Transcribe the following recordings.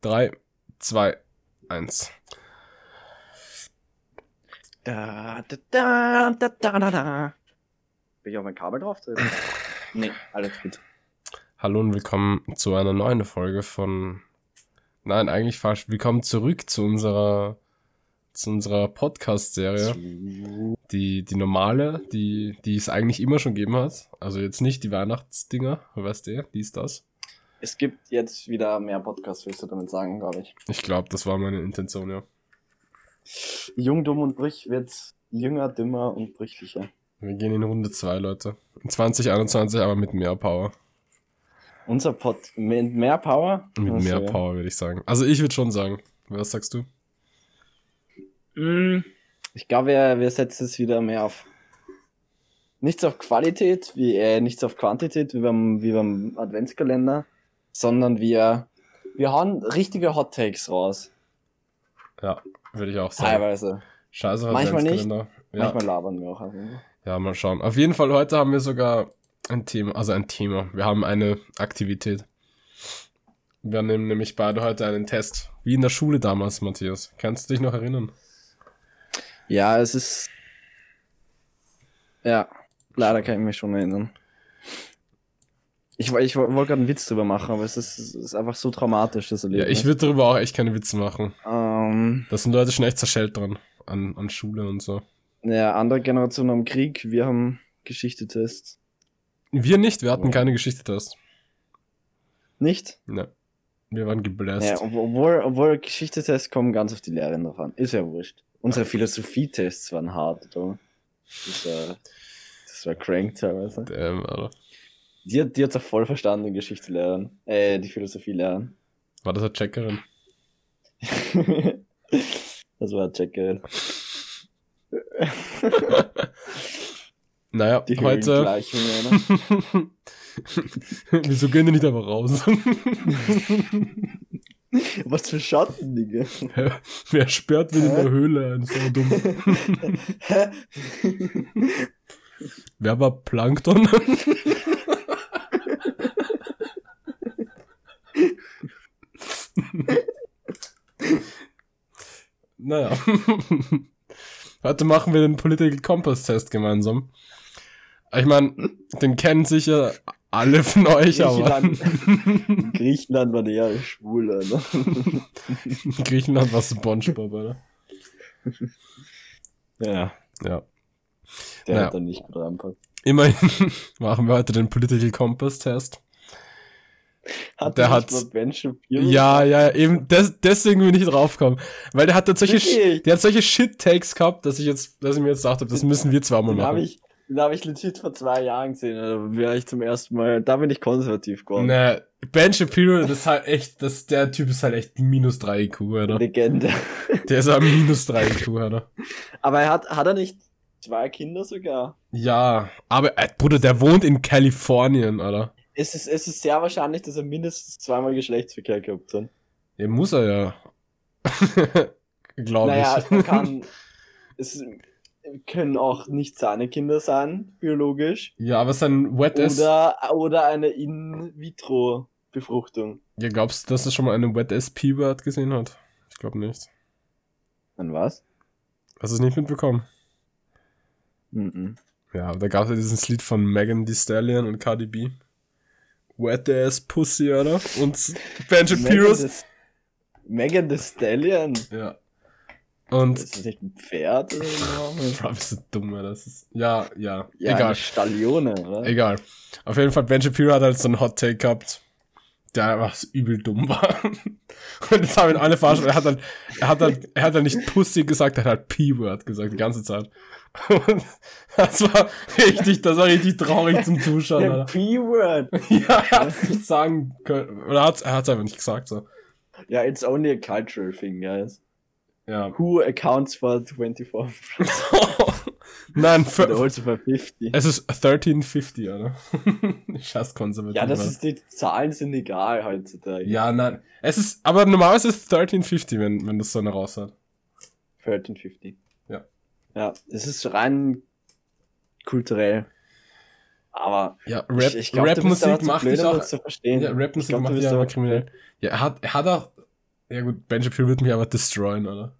3, 2, 1. Da, da, da, da, da, da, da. Bin ich auf mein Kabel drauf? nee, alles gut. Hallo und willkommen zu einer neuen Folge von. Nein, eigentlich falsch. Willkommen zurück zu unserer zu unserer Podcast-Serie. Die, die normale, die, die es eigentlich immer schon gegeben hat. Also jetzt nicht die Weihnachtsdinger, weißt du, die ist das. Es gibt jetzt wieder mehr Podcasts, willst du damit sagen, glaube ich. Ich glaube, das war meine Intention, ja. Jung, dumm und brüch wird jünger, dümmer und brüchlicher. Wir gehen in Runde 2, Leute. In 2021 aber mit mehr Power. Unser Pod mit mehr Power? Mit Was, mehr. Power, würde ich sagen. Also ich würde schon sagen. Was sagst du? Mm, Ich glaube, wir, wir setzen es wieder mehr auf nichts auf Qualität, wie äh, nichts auf Quantität, wie beim, wie beim Adventskalender, sondern wir, wir hauen richtige Hot Takes raus. Ja, würde ich auch sagen. Teilweise. Scheiße, Manchmal nicht. Ja. Manchmal labern wir auch. Also. ja, mal schauen. Auf jeden Fall, heute haben wir sogar ein Thema, also ein Thema. Wir haben eine Aktivität. Wir nehmen nämlich beide heute einen Test. Wie in der Schule damals, Matthias. Kannst du dich noch erinnern? Ja, es ist. Ja, leider kann ich mich schon erinnern. Ich, ich woll- wollte gerade einen Witz drüber machen, aber es ist, es ist einfach so traumatisch, das Ja, Erlebnis. ich würde darüber auch echt keine Witze machen. Ähm, Da sind Leute schon echt zerschellt dran. An, an Schule und so. ja, andere Generationen haben Krieg, wir haben Geschichte-Tests. Wir nicht, wir hatten Ja. keine Geschichte-Test. Nicht? Ne. Wir waren gebläst. Ja, ob- obwohl, obwohl Geschichte-Tests kommen ganz auf die Lehrerin drauf an. Ist ja wurscht. Unsere Philosophie-Tests waren hart, oder? Das war, das war crank teilweise. Damn, Alter. Die, hat- die hat's auch voll verstanden, die Geschichtslehrerin. Äh, die Philosophie-Lehrerin. War das eine Checkerin? das war Checkerin. Naja, Die heute. Ne? Wieso gehen die nicht einfach raus? Was für Schatten, Digga. Wer sperrt denn in der Höhle ein? So dumm. Hä? Wer war Plankton? Naja. Heute machen wir den Political Compass Test gemeinsam. Ich meine, den kennen sicher alle von euch, aber Griechenland, Griechenland war ja schwul, ne? Griechenland war Spongebob, oder? Ja, Ja. der Ja. hat dann nicht gut reinpasst. Immerhin machen wir heute den Political Compass Test. Hat Der hat- hat Ben Shapiro? Ja, ja, eben, des, deswegen bin ich draufgekommen. Weil der hat solche, Wirklich? der hat solche Shit-Takes gehabt, dass ich jetzt, dass ich mir jetzt dachte, das müssen wir zweimal habe machen. ich, den hab ich legit vor zwei Jahren gesehen. Da wäre ich zum ersten Mal, da bin ich konservativ geworden. Ne, Ben Shapiro, das ist halt echt, das, der Typ ist halt echt minus 3 IQ, oder? Legende. Der ist halt minus 3 IQ, oder? Aber er hat, hat er nicht zwei Kinder sogar? Ja, aber, äh, Bruder, der wohnt in Kalifornien, oder? Es ist, es ist sehr wahrscheinlich, dass er mindestens zweimal Geschlechtsverkehr gehabt hat. Ja, muss er ja. Glaube naja, ich. kann, es können auch nicht seine Kinder sein, biologisch. Ja, aber sein Wet S. Oder, oder eine In-vitro-Befruchtung. Ja, glaubst du, dass er schon mal eine Wet S-P-Word gesehen hat? Ich glaube nicht. An was? Hast du es nicht mitbekommen? Mhm. Ja, da gab es ja dieses Lied von Megan Thee Stallion und Cardi B. Wet Ass Pussy, oder? Und Ben Shapiro's. Megan Thee Stallion. Ja. Und. Ist das nicht ein Pferd oder so? Bro, bist du dumm, Alter. Das ist, ja, ja. Ja, Egal. Stallione, oder? Egal. Auf jeden Fall, Ben Shapiro hat halt so einen Hot Take gehabt, der einfach übel dumm war. Und das haben ihn alle verarscht. Er hat dann, er hat dann, er hat dann nicht Pussy gesagt, er hat halt P-Word gesagt, die ganze Zeit. Und das war richtig, das war richtig traurig zum Zuschauen. P-Word. Ja, er hat es nicht sagen können. Oder hat's, er hat es einfach nicht gesagt, so. Ja, it's only a cultural thing, guys. Ja. Who accounts for 24? Nein, für, also for 50? es ist 1350, oder? Scheiß konservativ. Ja, das Alter. ist, die Zahlen sind egal heutzutage. Ja, nein. Es ist, aber normalerweise ist es 1350, wenn, wenn das so eine raus hat. 1350. Ja. Ja, es ist rein kulturell. Aber Ja, Rap, ich, ich glaub, aber zu macht dich auch, zu verstehen. ja, Ich Rapmusik glaub, macht dich aber kriminell. Ja, er hat, er hat auch, Ja gut, Ben Shapiro wird mich aber destroyen, oder?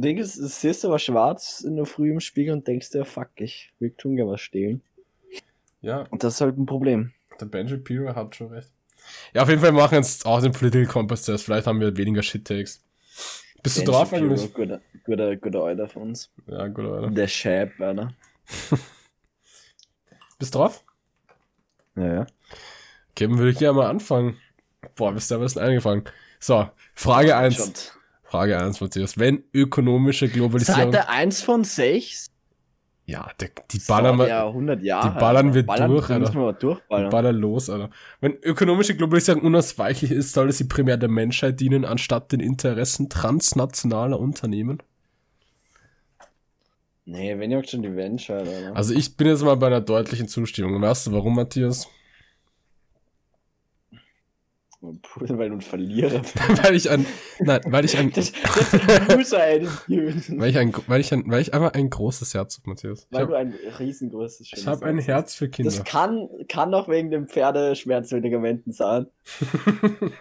Ding ist, du siehst aber schwarz in der Früh im Spiegel und denkst dir, fuck, ich will tun ja was stehlen. Ja, Und das ist halt ein Problem. der Ben Shapiro hat schon recht. Ja, auf jeden Fall machen wir jetzt auch den Political Compass Test. Vielleicht haben wir weniger Shit-Takes. Bist du Ben drauf Shapiro, eigentlich? Guter, guter, guter Alter von uns. Ja, gut, Alter. Der Shab, Alter. Bist du drauf? Ja, ja. Okay, dann würde ich gerne mal anfangen. Boah, bist du am besten eingefangen. So, Frage 1. Frage 1, Matthias. Wenn ökonomische Globalisierung. Seite 1 von 6? Ja, der, die ballern wir. ja 100 Jahre. die ballern Alter. wir ballern, durch, Alter. müssen wir aber durchballern. Baller los, Alter. Wenn ökonomische Globalisierung unausweichlich ist, soll sie primär der Menschheit dienen, anstatt den Interessen transnationaler Unternehmen? Nee, wenn ihr schon die Venture, Alter. Also ich bin jetzt mal bei einer deutlichen Zustimmung. Weißt du warum, Matthias? Weil du ein Verlierer bist. weil ich ein, nein, weil ich ein, Das, das ist ein weil ich ein, weil ich ein, weil ich einfach ein großes Herz habe, Matthias. Weil du habe ein riesengroßes ich hab ein Herz Herz für. Kinder. Das kann, kann auch wegen den Pferdeschmerzmedikamenten sein.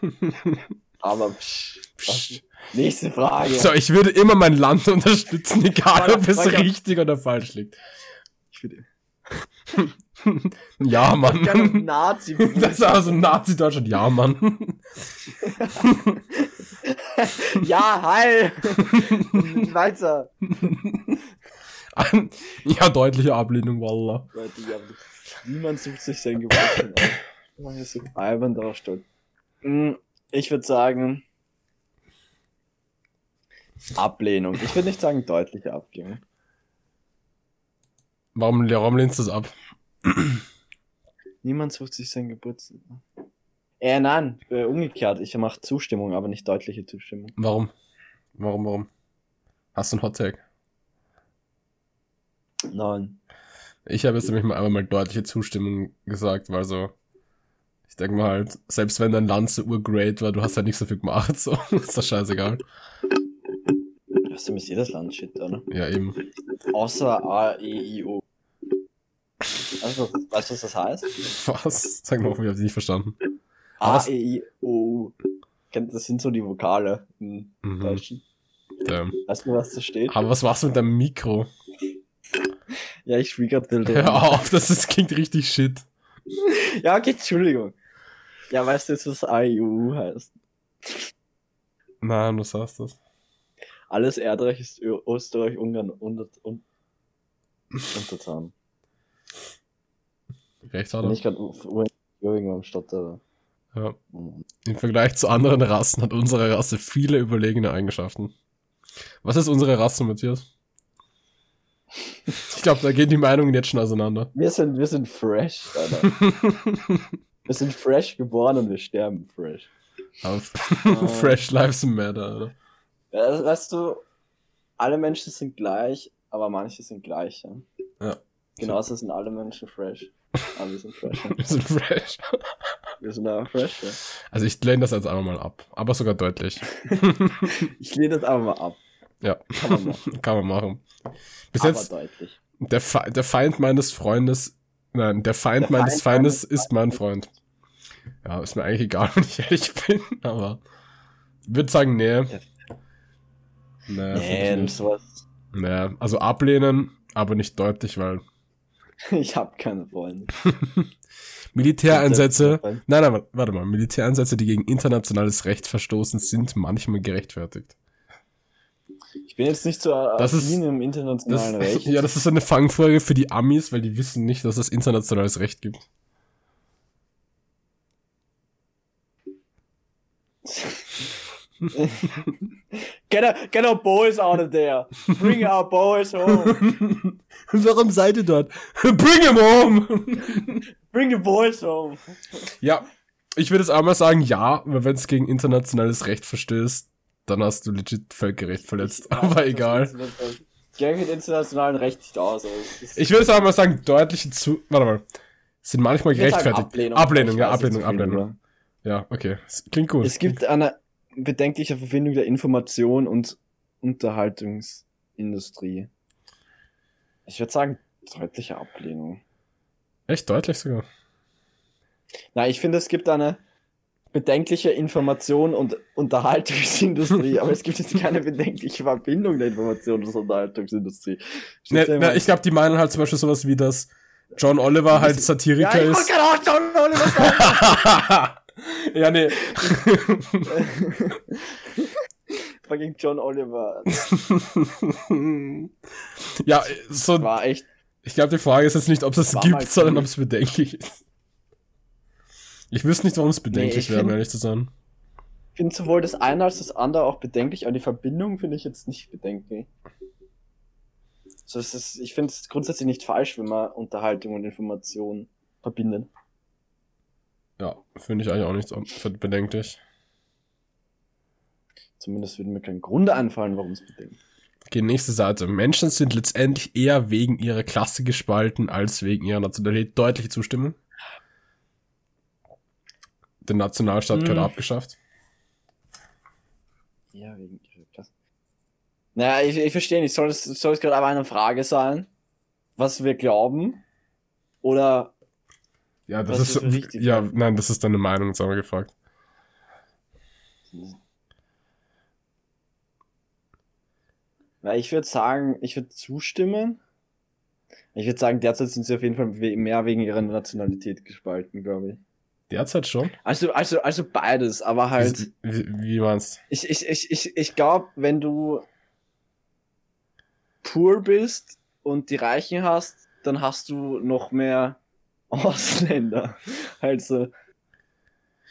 Aber psch, Psch. nächste Frage. so, ich würde immer mein Land unterstützen, egal ob es richtig oder falsch liegt. Ich würde Ja, Mann. Nazi. Das ist also Nazi-Deutschland. Ja, Mann. ja, hi. Weiter. ja, deutliche Ablehnung, Wallah. Leute, ja, niemand sucht sich sein Geburtstag aus. Man ist so albern drauf steht. Mm, Ich würde sagen, Ablehnung. Ich würde nicht sagen deutliche Ablehnung. Warum, warum lehnst du das ab? Niemand sucht sich sein Geburtstag. Äh, nein, äh, umgekehrt. Ich mache Zustimmung, aber nicht deutliche Zustimmung. Warum? Warum, warum? Hast du einen Hottag? Nein. Ich habe jetzt nämlich mal einmal mal deutliche Zustimmung gesagt, weil so, ich denke mal halt, selbst wenn dein Land so urgreat war, du hast halt nicht so viel gemacht, so, ist das scheißegal. Das ist nämlich jedes Land shit, oder? Ja, eben. Außer A, E, I, O. Also, weißt du, was das heißt? Was? Sag mal, ich habe nicht verstanden. A, Was? E, I, O, U. Das sind so die Vokale im Mhm. Deutschen. Damn. Weißt du, was da steht? Aber was du mit deinem Mikro? Ja, ich spiele gerade Bild. Hör auf, das ist, klingt richtig shit. Ja, okay, Entschuldigung. Ja, weißt du jetzt, was A, I, O, U heißt? Nein, du sagst das. Alles Erdreich ist Österreich, Ungarn und, und untertan. Recht hat er. ich gerade irgendwo am Stotter. Ja. Im Vergleich zu anderen Rassen hat unsere Rasse viele überlegene Eigenschaften. Was ist unsere Rasse, Matthias? Ich glaube, da gehen die Meinungen jetzt schon auseinander. Wir sind, wir sind fresh, Alter. wir sind fresh geboren und wir sterben fresh. Aber Fresh Lives Matter, oder? Ja, das- weißt du, alle Menschen sind gleich, aber manche sind gleich. Ja? Ja. Genauso sind alle Menschen fresh. Aber wir sind fresh. Wir sind fresh. Wir sind aber fresh. Ja. Also ich lehne das jetzt einfach mal ab. Aber sogar deutlich. Ich lehne das aber mal ab. Ja, Kann man machen. kann man machen. Bis aber jetzt, deutlich. der, Fe der Feind meines Freundes, nein, der Feind Der meines Feind Feindes meines ist mein Freund. Ja, ist mir eigentlich egal, wenn ich ehrlich bin, aber ich würde sagen, nee. Nee, Nee, sowas. nee, also ablehnen, aber nicht deutlich, weil Ich habe keine Freunde. Militäreinsätze, nein, nein, warte mal, Militäreinsätze, die gegen internationales Recht verstoßen, sind manchmal gerechtfertigt. Ich bin jetzt nicht so Das ist- im Das, internationalen Recht. ja, das ist eine Fangfolge für die Amis, weil die wissen nicht, dass es internationales Recht gibt. get, our, get our boys out of there. Bring our boys home. Warum seid ihr dort? Bring him home! Bring the boys home. ja, ich würde jetzt einmal sagen, ja, weil wenn es gegen internationales Recht verstößt, dann hast du legit Völkerrecht verletzt. Aber egal. Ich kenne mit internationalen Recht nicht aus. es ist- Ich würde jetzt einmal sagen, deutliche zu. Warte mal. Sind manchmal Ich gerechtfertigt. Ablehnung. Ablehnung, Ich ja, Ablehnung, Ablehnung. Ja, okay. Es klingt gut. Es gibt eine bedenkliche Verbindung der Information und Unterhaltungsindustrie. Ich würde sagen, deutliche Ablehnung. Echt deutlich sogar. Na, ich finde, es gibt eine bedenkliche Information und Unterhaltungsindustrie, aber es gibt jetzt keine bedenkliche Verbindung der Information und Unterhaltungsindustrie. Ne, ne, ich glaube, die meinen halt zum Beispiel sowas wie, dass John Oliver halt Satiriker ja, ich ist. Auch John Oliver ja, nee. Fucking John Oliver. ja, so. War echt. Ich glaube, die Frage ist jetzt nicht, ob es es gibt, sondern ob es bedenklich ist. Ich wüsste nicht, warum es bedenklich nee, wäre, um ehrlich zu sein. Ich finde sowohl das eine als das andere auch bedenklich, aber die Verbindung finde ich jetzt nicht bedenklich. So, es ist, ich finde es grundsätzlich nicht falsch, wenn man Unterhaltung und Information verbindet. Ja, finde ich eigentlich auch nicht bedenklich. Zumindest würde mir kein Grund einfallen, warum es bedenkt. Okay, nächste Seite. Menschen sind letztendlich eher wegen ihrer Klasse gespalten als wegen ihrer Nationalität. Deutliche Zustimmung. Der Nationalstaat hm. gehört abgeschafft. Ja, wegen ihrer Klasse. Naja, ich, ich verstehe nicht. Soll es, soll es gerade aber eine Frage sein, was wir glauben? Oder. Ja, das ist. ist ja, nein, das ist deine Meinung, jetzt haben wir gefragt. Ja, ich würde sagen, ich würde zustimmen. Ich würde sagen, derzeit sind sie auf jeden Fall mehr wegen ihrer Nationalität gespalten, glaube ich. Derzeit schon? Also, also, also beides, aber halt. Wie, wie meinst Ich, ich, ich, ich, ich glaube, wenn du poor bist und die Reichen hast, dann hast du noch mehr Ausländer. Also,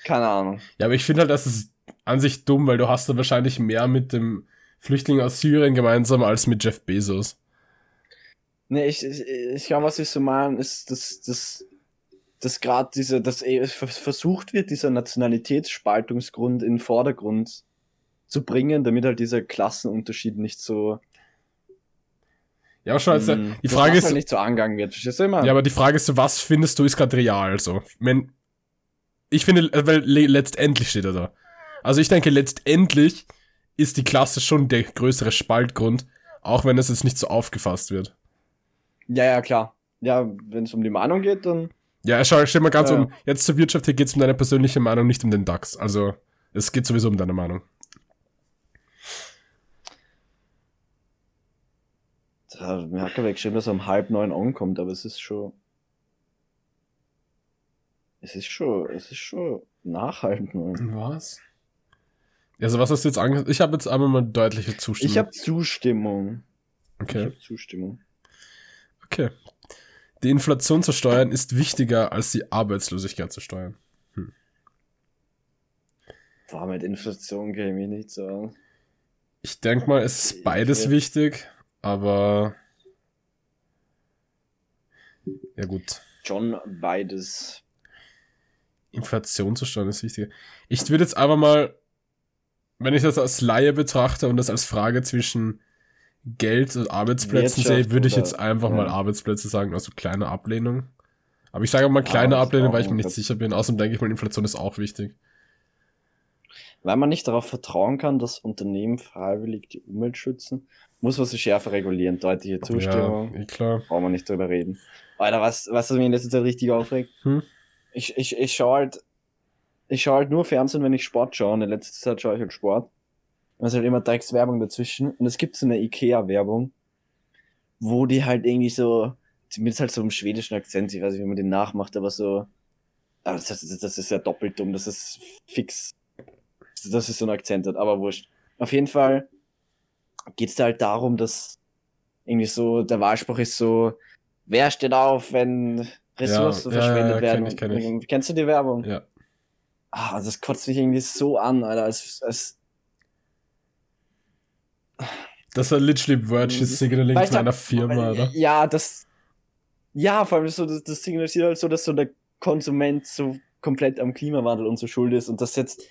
keine Ahnung. Ja, aber ich finde halt, das ist an sich dumm, weil du hast da wahrscheinlich mehr mit dem Flüchtling aus Syrien gemeinsam als mit Jeff Bezos. Nee, ich, ich, ich glaube, was ich so meine, ist, dass, dass, dass gerade diese, dass eh versucht wird, dieser Nationalitätsspaltungsgrund in den Vordergrund zu bringen, damit halt dieser Klassenunterschied nicht so ja, schon, also, mm, die Frage ist. Halt nicht so angegangen wird, verstehst du immer? Ja, aber die Frage ist, was findest du ist gerade real, so? Wenn, ich finde, äh, weil letztendlich steht er da. Also ich denke, letztendlich ist die Klasse schon der größere Spaltgrund, auch wenn es jetzt nicht so aufgefasst wird. Ja, ja, klar. Ja, wenn es um die Meinung geht, dann. Ja, schau, stell mal ganz ja. um, jetzt zur Wirtschaft, hier geht es um deine persönliche Meinung, nicht um den DAX. Also, es geht sowieso um deine Meinung. Da hat Merkel geschrieben, dass er um halb neun ankommt, aber es ist schon. Es ist schon, es ist schon nach halb neun. Was? Also was hast du jetzt angesagt? Ich habe jetzt einmal mal deutliche Zustimmung. Ich habe Zustimmung. Okay. Ich habe Zustimmung. Okay. Die Inflation zu steuern ist wichtiger als die Arbeitslosigkeit zu steuern. Hm. Boah, mit Inflation kann ich mich nicht sagen. Ich denke mal, es ist beides wichtig, aber ja gut. John beides. Inflation zu steuern ist wichtiger. Ich würde jetzt aber mal wenn ich das als Laie betrachte und das als Frage zwischen Geld und Arbeitsplätzen sehe, würde ich jetzt einfach ja. mal Arbeitsplätze sagen, also kleine Ablehnung. Aber ich sage mal kleine ja, Ablehnung, weil ich mir nicht sicher bin. Außerdem denke ich mal, Inflation ist auch wichtig. Weil man nicht darauf vertrauen kann, dass Unternehmen freiwillig die Umwelt schützen, muss man sie schärfer regulieren. Deutliche Zustimmung. Ja, eh klar. Brauchen wir nicht drüber reden. Alter, was, was mich in letzter Zeit richtig aufregt? Hm? Ich, ich, ich schaue halt ich schaue halt nur Fernsehen, wenn ich Sport schaue. Und in letzter Zeit schaue ich halt Sport. Und es ist halt immer Drecks Werbung dazwischen. Und es gibt so eine Ikea-Werbung, wo die halt irgendwie so, mit halt so einem schwedischen Akzent, ich weiß nicht, wie man den nachmacht, aber so, aber das, das, das ist ja doppelt dumm, das ist fix, das ist so ein Akzent hat, aber wurscht. Auf jeden Fall geht's da halt darum, dass irgendwie so, der Wahlspruch ist so, wer steht auf, wenn Ressourcen ja, verschwendet ja, werden? Kenn ich, kenn ich. Kennst du die Werbung? Ja ah, das kotzt mich irgendwie so an, Alter. Es, es das war literally Virtue Signaling von einer Firma, oder? Ja, das. Ja, vor allem so, das, das signalisiert halt so, dass so der Konsument so komplett am Klimawandel und so schuld ist und das jetzt.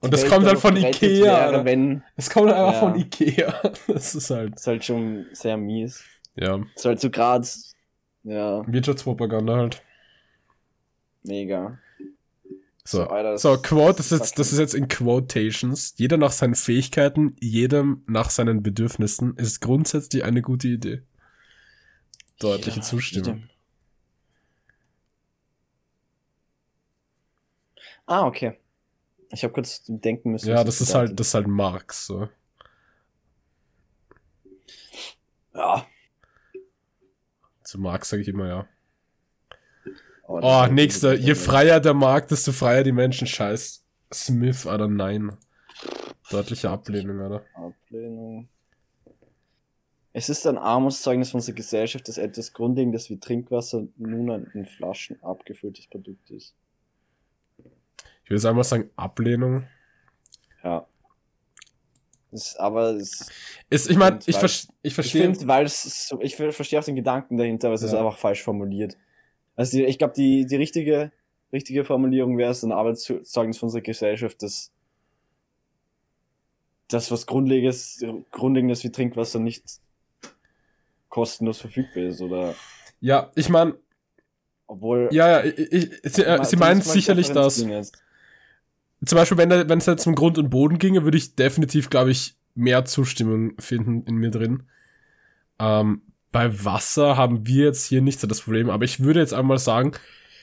Und das kommt halt von Ikea. Wäre, wenn, das kommt einfach ja. von Ikea. Das ist halt. Das ist halt schon sehr mies. Ja. Das ist halt so gerade. Ja. Wirtschaftspropaganda halt. Mega. So, so, Alter, so Quote, das ist, jetzt, das ist jetzt in Quotations. Jeder nach seinen Fähigkeiten, jedem nach seinen Bedürfnissen ist grundsätzlich eine gute Idee. Deutliche Zustimmung. Jeder. Ah, okay. Ich habe kurz denken müssen. Ja, das ist halt, das ist halt Marx, so. Ja. Zu Marx sage ich immer ja. Oh, ist halt nächster. Je freier der Markt, desto freier die Menschen. Scheiß. Smith, oder nein. Deutliche Ablehnung, oder? Ablehnung. Es ist ein Armutszeugnis unserer Gesellschaft, dass etwas Grundlegendes wie Trinkwasser nun ein in Flaschen abgefülltes Produkt ist. Ich würde einmal sagen Ablehnung. Ja. Das, aber es, Ist, ich meine, ich, ver ich ich verstehe. finde, weil es so, ich ver- verstehe auch den Gedanken dahinter, aber es ist Ja. einfach falsch formuliert. Also die, ich glaube, die, die richtige, richtige Formulierung wäre es ein Arbeitszeugnis von unserer Gesellschaft, dass das, was Grundlegendes, Grundlegendes wie Trinkwasser nicht kostenlos verfügbar ist, oder Ja, ich meine, obwohl. ja, ja, ich, ich, sie, äh, sie meinen sicherlich das. Zum Beispiel, wenn es jetzt um Grund und Boden ginge, würde ich definitiv, glaube ich, mehr Zustimmung finden in mir drin. Ähm, bei Wasser haben wir jetzt hier nicht so das Problem, aber ich würde jetzt einmal sagen,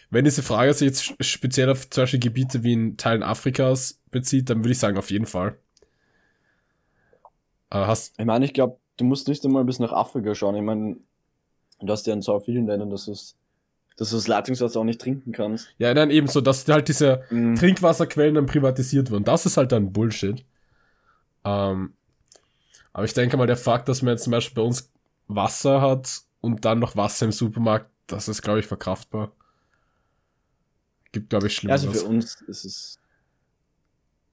wenn diese Frage sich jetzt speziell auf zum Beispiel Gebiete wie in Teilen Afrikas bezieht, dann würde ich sagen, auf jeden Fall. Äh, hast, Ich meine, ich glaube, du musst nicht einmal bis nach Afrika schauen. Ich meine, du hast ja in so vielen Ländern, dass es dass du das Leitungswasser auch nicht trinken kannst. ja, dann eben so, dass halt diese Mhm. Trinkwasserquellen dann privatisiert wurden. Das ist halt dann Bullshit. Ähm, aber ich denke mal, der Fakt, dass man jetzt zum Beispiel bei uns Wasser hat und dann noch Wasser im Supermarkt, das ist, glaube ich, verkraftbar. Gibt, glaube ich, Schlimmeres. Also für uns ist es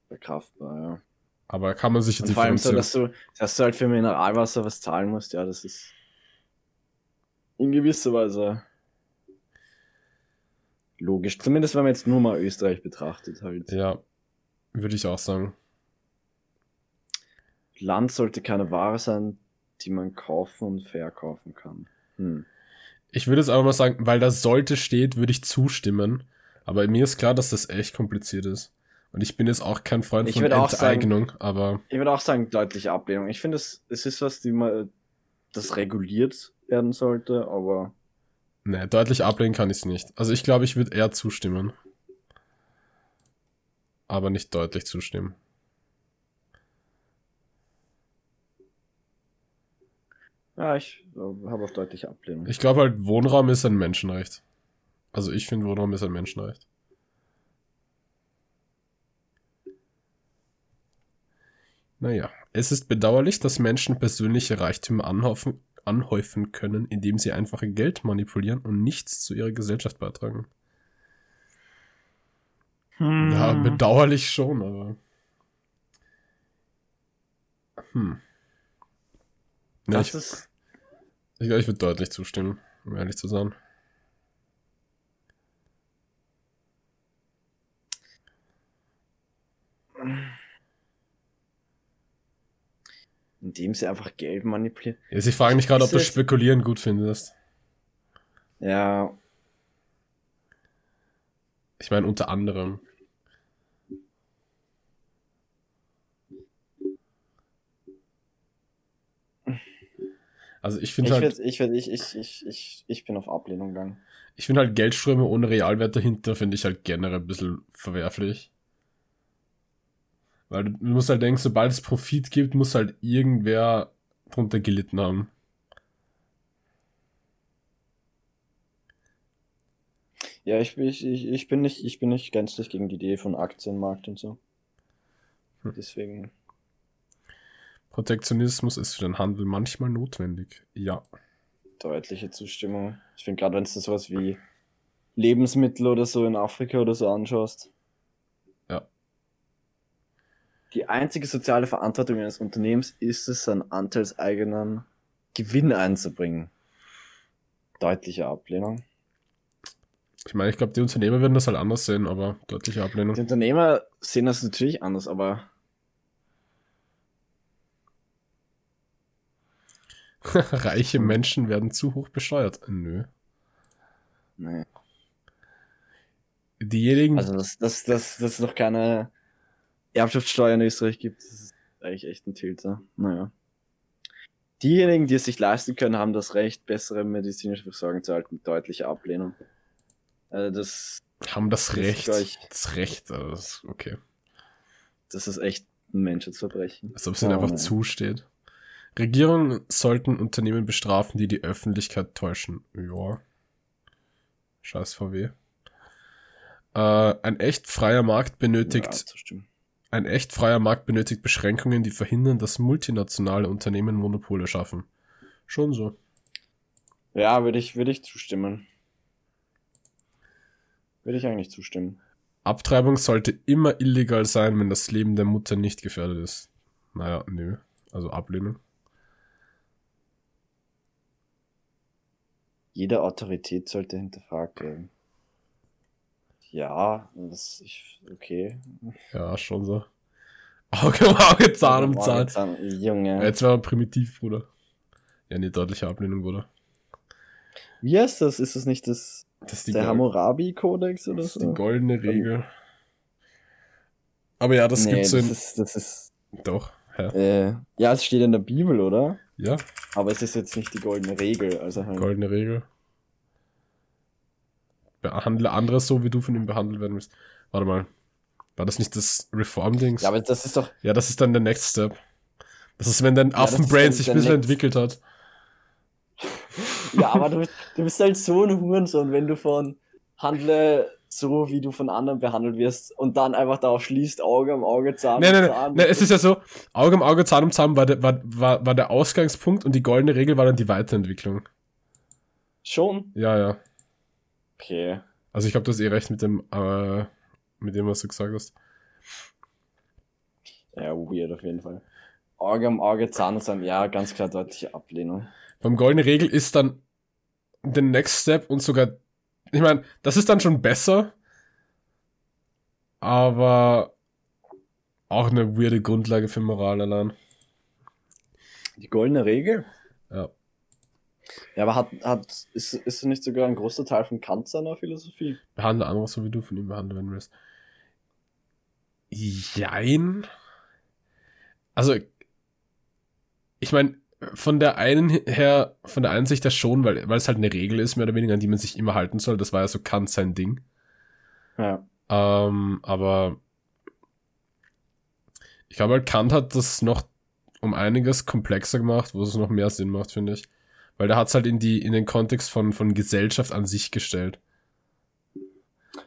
verkraftbar, ja. aber kann man sich Und vor allem so, dass du, dass du halt für Mineralwasser was zahlen musst, ja, das ist in gewisser Weise logisch. Zumindest wenn man jetzt nur mal Österreich betrachtet halt. Ja, würde ich auch sagen. Land sollte keine Ware sein, die man kaufen und verkaufen kann. Hm. Ich würde jetzt aber mal sagen, weil das sollte steht, würde ich zustimmen. Aber mir ist klar, dass das echt kompliziert ist. Und ich bin jetzt auch kein Freund Ich von auch sagen- Enteignung, aber Ich würde auch sagen, deutliche Ablehnung. Ich finde, es, es ist was, die mal das reguliert werden sollte, aber ne, deutlich ablehnen kann ich es nicht. Also ich glaube, ich würde eher zustimmen. Aber nicht deutlich zustimmen. ja, ich äh, habe auf deutliche Ablehnung. Ich glaube halt, Wohnraum ist ein Menschenrecht. Also ich finde, Wohnraum ist ein Menschenrecht. Naja, es ist bedauerlich, dass Menschen persönliche Reichtümer anhäufen, anhäufen können, indem sie einfach Geld manipulieren und nichts zu ihrer Gesellschaft beitragen. Ja, bedauerlich schon, aber. Hm. Ja, das ich ist ich, ich würde deutlich zustimmen, um ehrlich zu sein. Indem sie einfach Geld manipulieren. Jetzt, ich frage mich gerade, ob du Spekulieren gut findest. Ja, Ich meine, unter anderem. Also ich finde ich, halt, ich, ich, ich, ich, ich, ich bin auf Ablehnung gegangen. ich finde halt Geldströme ohne Realwert dahinter finde ich halt generell ein bisschen verwerflich. Weil du musst halt denken, sobald es Profit gibt, muss halt irgendwer drunter gelitten haben. Ja, ich, ich, ich, ich bin nicht, ich bin nicht gänzlich gegen die Idee von Aktienmarkt und so. Hm. Deswegen, Protektionismus ist für den Handel manchmal notwendig. Ja. deutliche Zustimmung. Ich finde gerade, wenn du sowas wie Lebensmittel oder so in Afrika oder so anschaust. Die einzige soziale Verantwortung eines Unternehmens ist es, seinen anteilseigenen Gewinn einzubringen. Deutliche Ablehnung. Ich meine, ich glaube, die Unternehmer werden das halt anders sehen, aber deutliche Die Ablehnung. Unternehmer sehen das natürlich anders, aber Reiche Menschen werden zu hoch besteuert. Nö. nee. Diejenigen, Also, dass das, das, das noch keine Erbschaftssteuer in Österreich gibt, das ist eigentlich echt ein Tilter. Naja. Diejenigen, die es sich leisten können, haben das Recht, bessere medizinische Versorgung zu erhalten. Deutliche Ablehnung. Also das, haben das Recht. glaub ich- Das Recht, also das, okay. das ist echt ein Menschheitsverbrechen. Als ob es ihnen einfach nein. zusteht. Regierungen sollten Unternehmen bestrafen, die die Öffentlichkeit täuschen. Ja. Scheiß VW. Äh, ein echt freier Markt benötigt Ja. Ein echt freier Markt benötigt Beschränkungen, die verhindern, dass multinationale Unternehmen Monopole schaffen. Schon so. Ja, würde ich, würde ich zustimmen. Würde ich eigentlich zustimmen. Abtreibung sollte immer illegal sein, wenn das Leben der Mutter nicht gefährdet ist. Naja, nö. Also ablehnen. Jede Autorität sollte hinterfragt werden. Ja, das ich okay. Ja, schon so. Auge um Auge, Zahn um Zahn. Zahn. Junge. Jetzt war primitiv, Bruder. Ja, nee, deutliche Ablehnung, Bruder. Wie heißt das? Ist das nicht das Das ist der Hammurabi-Kodex oder das ist so? die goldene Regel. Aber ja, das nee, gibt's so in. ist, das ist Doch, hä? äh, ja, es steht in der Bibel, oder? Ja, Aber es ist jetzt nicht die goldene Regel, also halt. goldene Regel. Behandle andere so, wie du von ihm behandelt werden willst. Warte mal. War das nicht das Reform-Dings? Ja, aber das ist doch Ja, das ist dann der Next Step. Das ist, wenn dein ist Affenbrain sich ein bisschen Next- entwickelt hat. Ja, aber du, bist- du bist halt so ein Hurensohn, wenn du von handle so, wie du von anderen behandelt wirst und dann einfach darauf schließt, Auge um Auge, Zahn Nee, um nee, nee, Zahn. nee, es ist ja so, Auge um Auge, Zahn um Zahn war der, war, war, war der Ausgangspunkt und die goldene Regel war dann die Weiterentwicklung. Schon? Ja, ja. Okay. Also ich glaube, du hast eh recht mit dem, äh, mit dem, was du gesagt hast. Ja, weird auf jeden Fall. Auge um Auge, Zahn um Zahn, ja, ganz klar deutliche Ablehnung. Beim goldene Regel ist dann der Next Step und sogar, ich meine, das ist dann schon besser, aber auch eine weirde Grundlage für Moral allein. Die goldene Regel? Ja. Aber hat, hat, ist, ist nicht sogar ein großer Teil von Kant seiner Philosophie? Behandle andere so, wie du von ihm behandelt werden willst. Jein. Also, ich meine, von der einen her, von der einen Sicht her schon, weil, weil es halt eine Regel ist, mehr oder weniger, an die man sich immer halten soll. Das war ja so Kant sein Ding. Ja. Ähm, aber ich glaube halt, Kant hat das noch um einiges komplexer gemacht, wo es noch mehr Sinn macht, finde ich. Weil der hat es halt in die, in den Kontext von, von Gesellschaft an sich gestellt.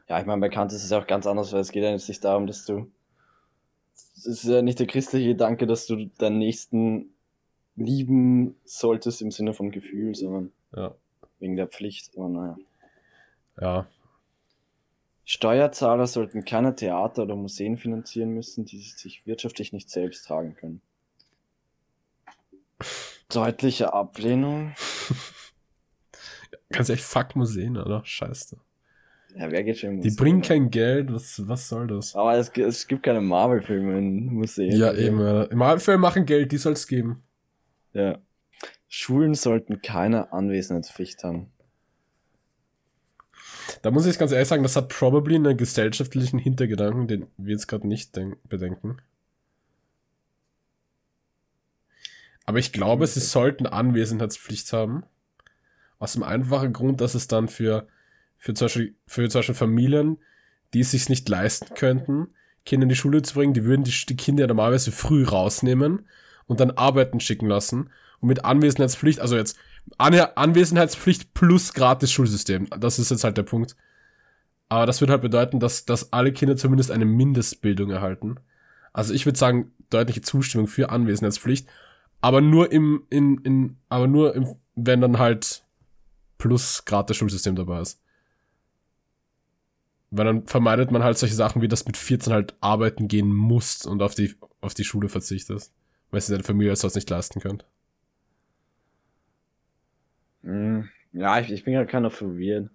Ja, ich meine, bei Kant ist es ja auch ganz anders, weil es geht ja jetzt nicht darum, dass du. Es ist ja nicht der christliche Gedanke, dass du deinen Nächsten lieben solltest im Sinne von Gefühl, sondern Ja. wegen der Pflicht. Aber naja. Ja, Steuerzahler sollten keine Theater oder Museen finanzieren müssen, die sich wirtschaftlich nicht selbst tragen können. Deutliche Ablehnung. Ganz echt fuck Museen, oder? Scheiße. Ja, wer geht schon in Die Museen? bringen kein Geld, was, was soll das? Aber es, es gibt keine Marvel-Filme in Museen. Ja, eben. Im Alpha machen Geld, die soll es geben. Ja. Schulen sollten keine Anwesenheitspflicht haben. Da muss ich ganz ehrlich sagen, das hat probably einen gesellschaftlichen Hintergedanken, den wir jetzt gerade nicht denk- bedenken. Aber ich glaube, sie sollten Anwesenheitspflicht haben. Aus dem einfachen Grund, dass es dann für, für, zum, Beispiel, für zum Beispiel Familien, die es sich nicht leisten könnten, Kinder in die Schule zu bringen, die würden die, die Kinder ja normalerweise früh rausnehmen und dann arbeiten schicken lassen. Und mit Anwesenheitspflicht, also jetzt An Anwesenheitspflicht plus gratis Schulsystem. Das ist jetzt halt der Punkt. Aber das würde halt bedeuten, dass, dass alle Kinder zumindest eine Mindestbildung erhalten. Also ich würde sagen, deutliche Zustimmung für Anwesenheitspflicht. Aber nur im, in, in, aber nur im, wenn dann halt plus gratis Schulsystem dabei ist. Weil dann vermeidet man halt solche Sachen wie, dass mit 14 halt arbeiten gehen musst und auf die, auf die Schule verzichtest. Weil sie deine Familie sonst nicht leisten könnt. Hm, Ja, ich, ich bin ja keiner verwirrt.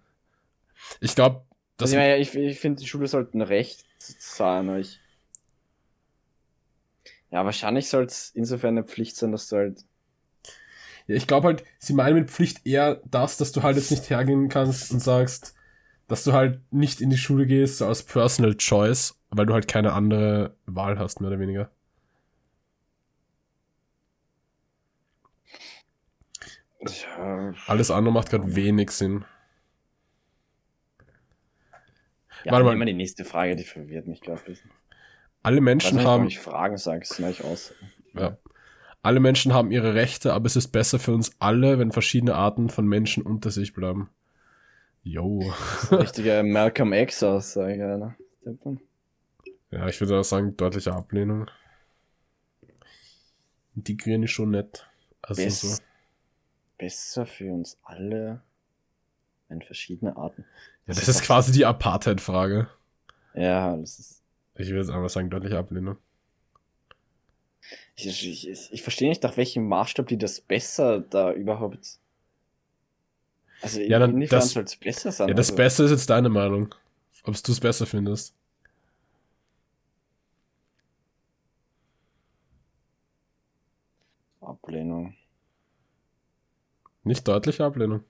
Ich glaube, das Also, ich, meine, ich, ich finde, die Schule sollten recht sein. aber Ich ja, wahrscheinlich soll es insofern eine Pflicht sein, dass du halt. Ja, ich glaube halt, sie meinen mit Pflicht eher das, dass du halt jetzt nicht hergehen kannst und sagst, dass du halt nicht in die Schule gehst, so aus Personal Choice, weil du halt keine andere Wahl hast, mehr oder weniger. Ja, Alles andere macht gerade wenig Sinn. ja Warte mal. immer die nächste Frage, die verwirrt mich gerade ein bisschen. Alle Menschen nicht, haben. Ich Fragen sagst, gleich aus. Ja. Alle Menschen haben ihre Rechte, aber es ist besser für uns alle, wenn verschiedene Arten von Menschen unter sich bleiben. Jo. Richtige Malcolm X Aussage, Alter. Ja, ich würde auch sagen, deutliche Ablehnung. Integrieren ist schon nett. Also Best, so. Besser für uns alle in verschiedene Arten. Ja, das ist quasi die Apartheid-Frage. Ja, das ist. Ich würde jetzt einfach sagen, deutliche Ablehnung. Ich, ich, ich, ich verstehe nicht, nach welchem Maßstab die das besser da überhaupt. Also Ja, dann inwiefern soll es besser sein? Ja, das also, Beste ist jetzt deine Meinung. Ob du es besser findest. Ablehnung. Nicht deutliche Ablehnung.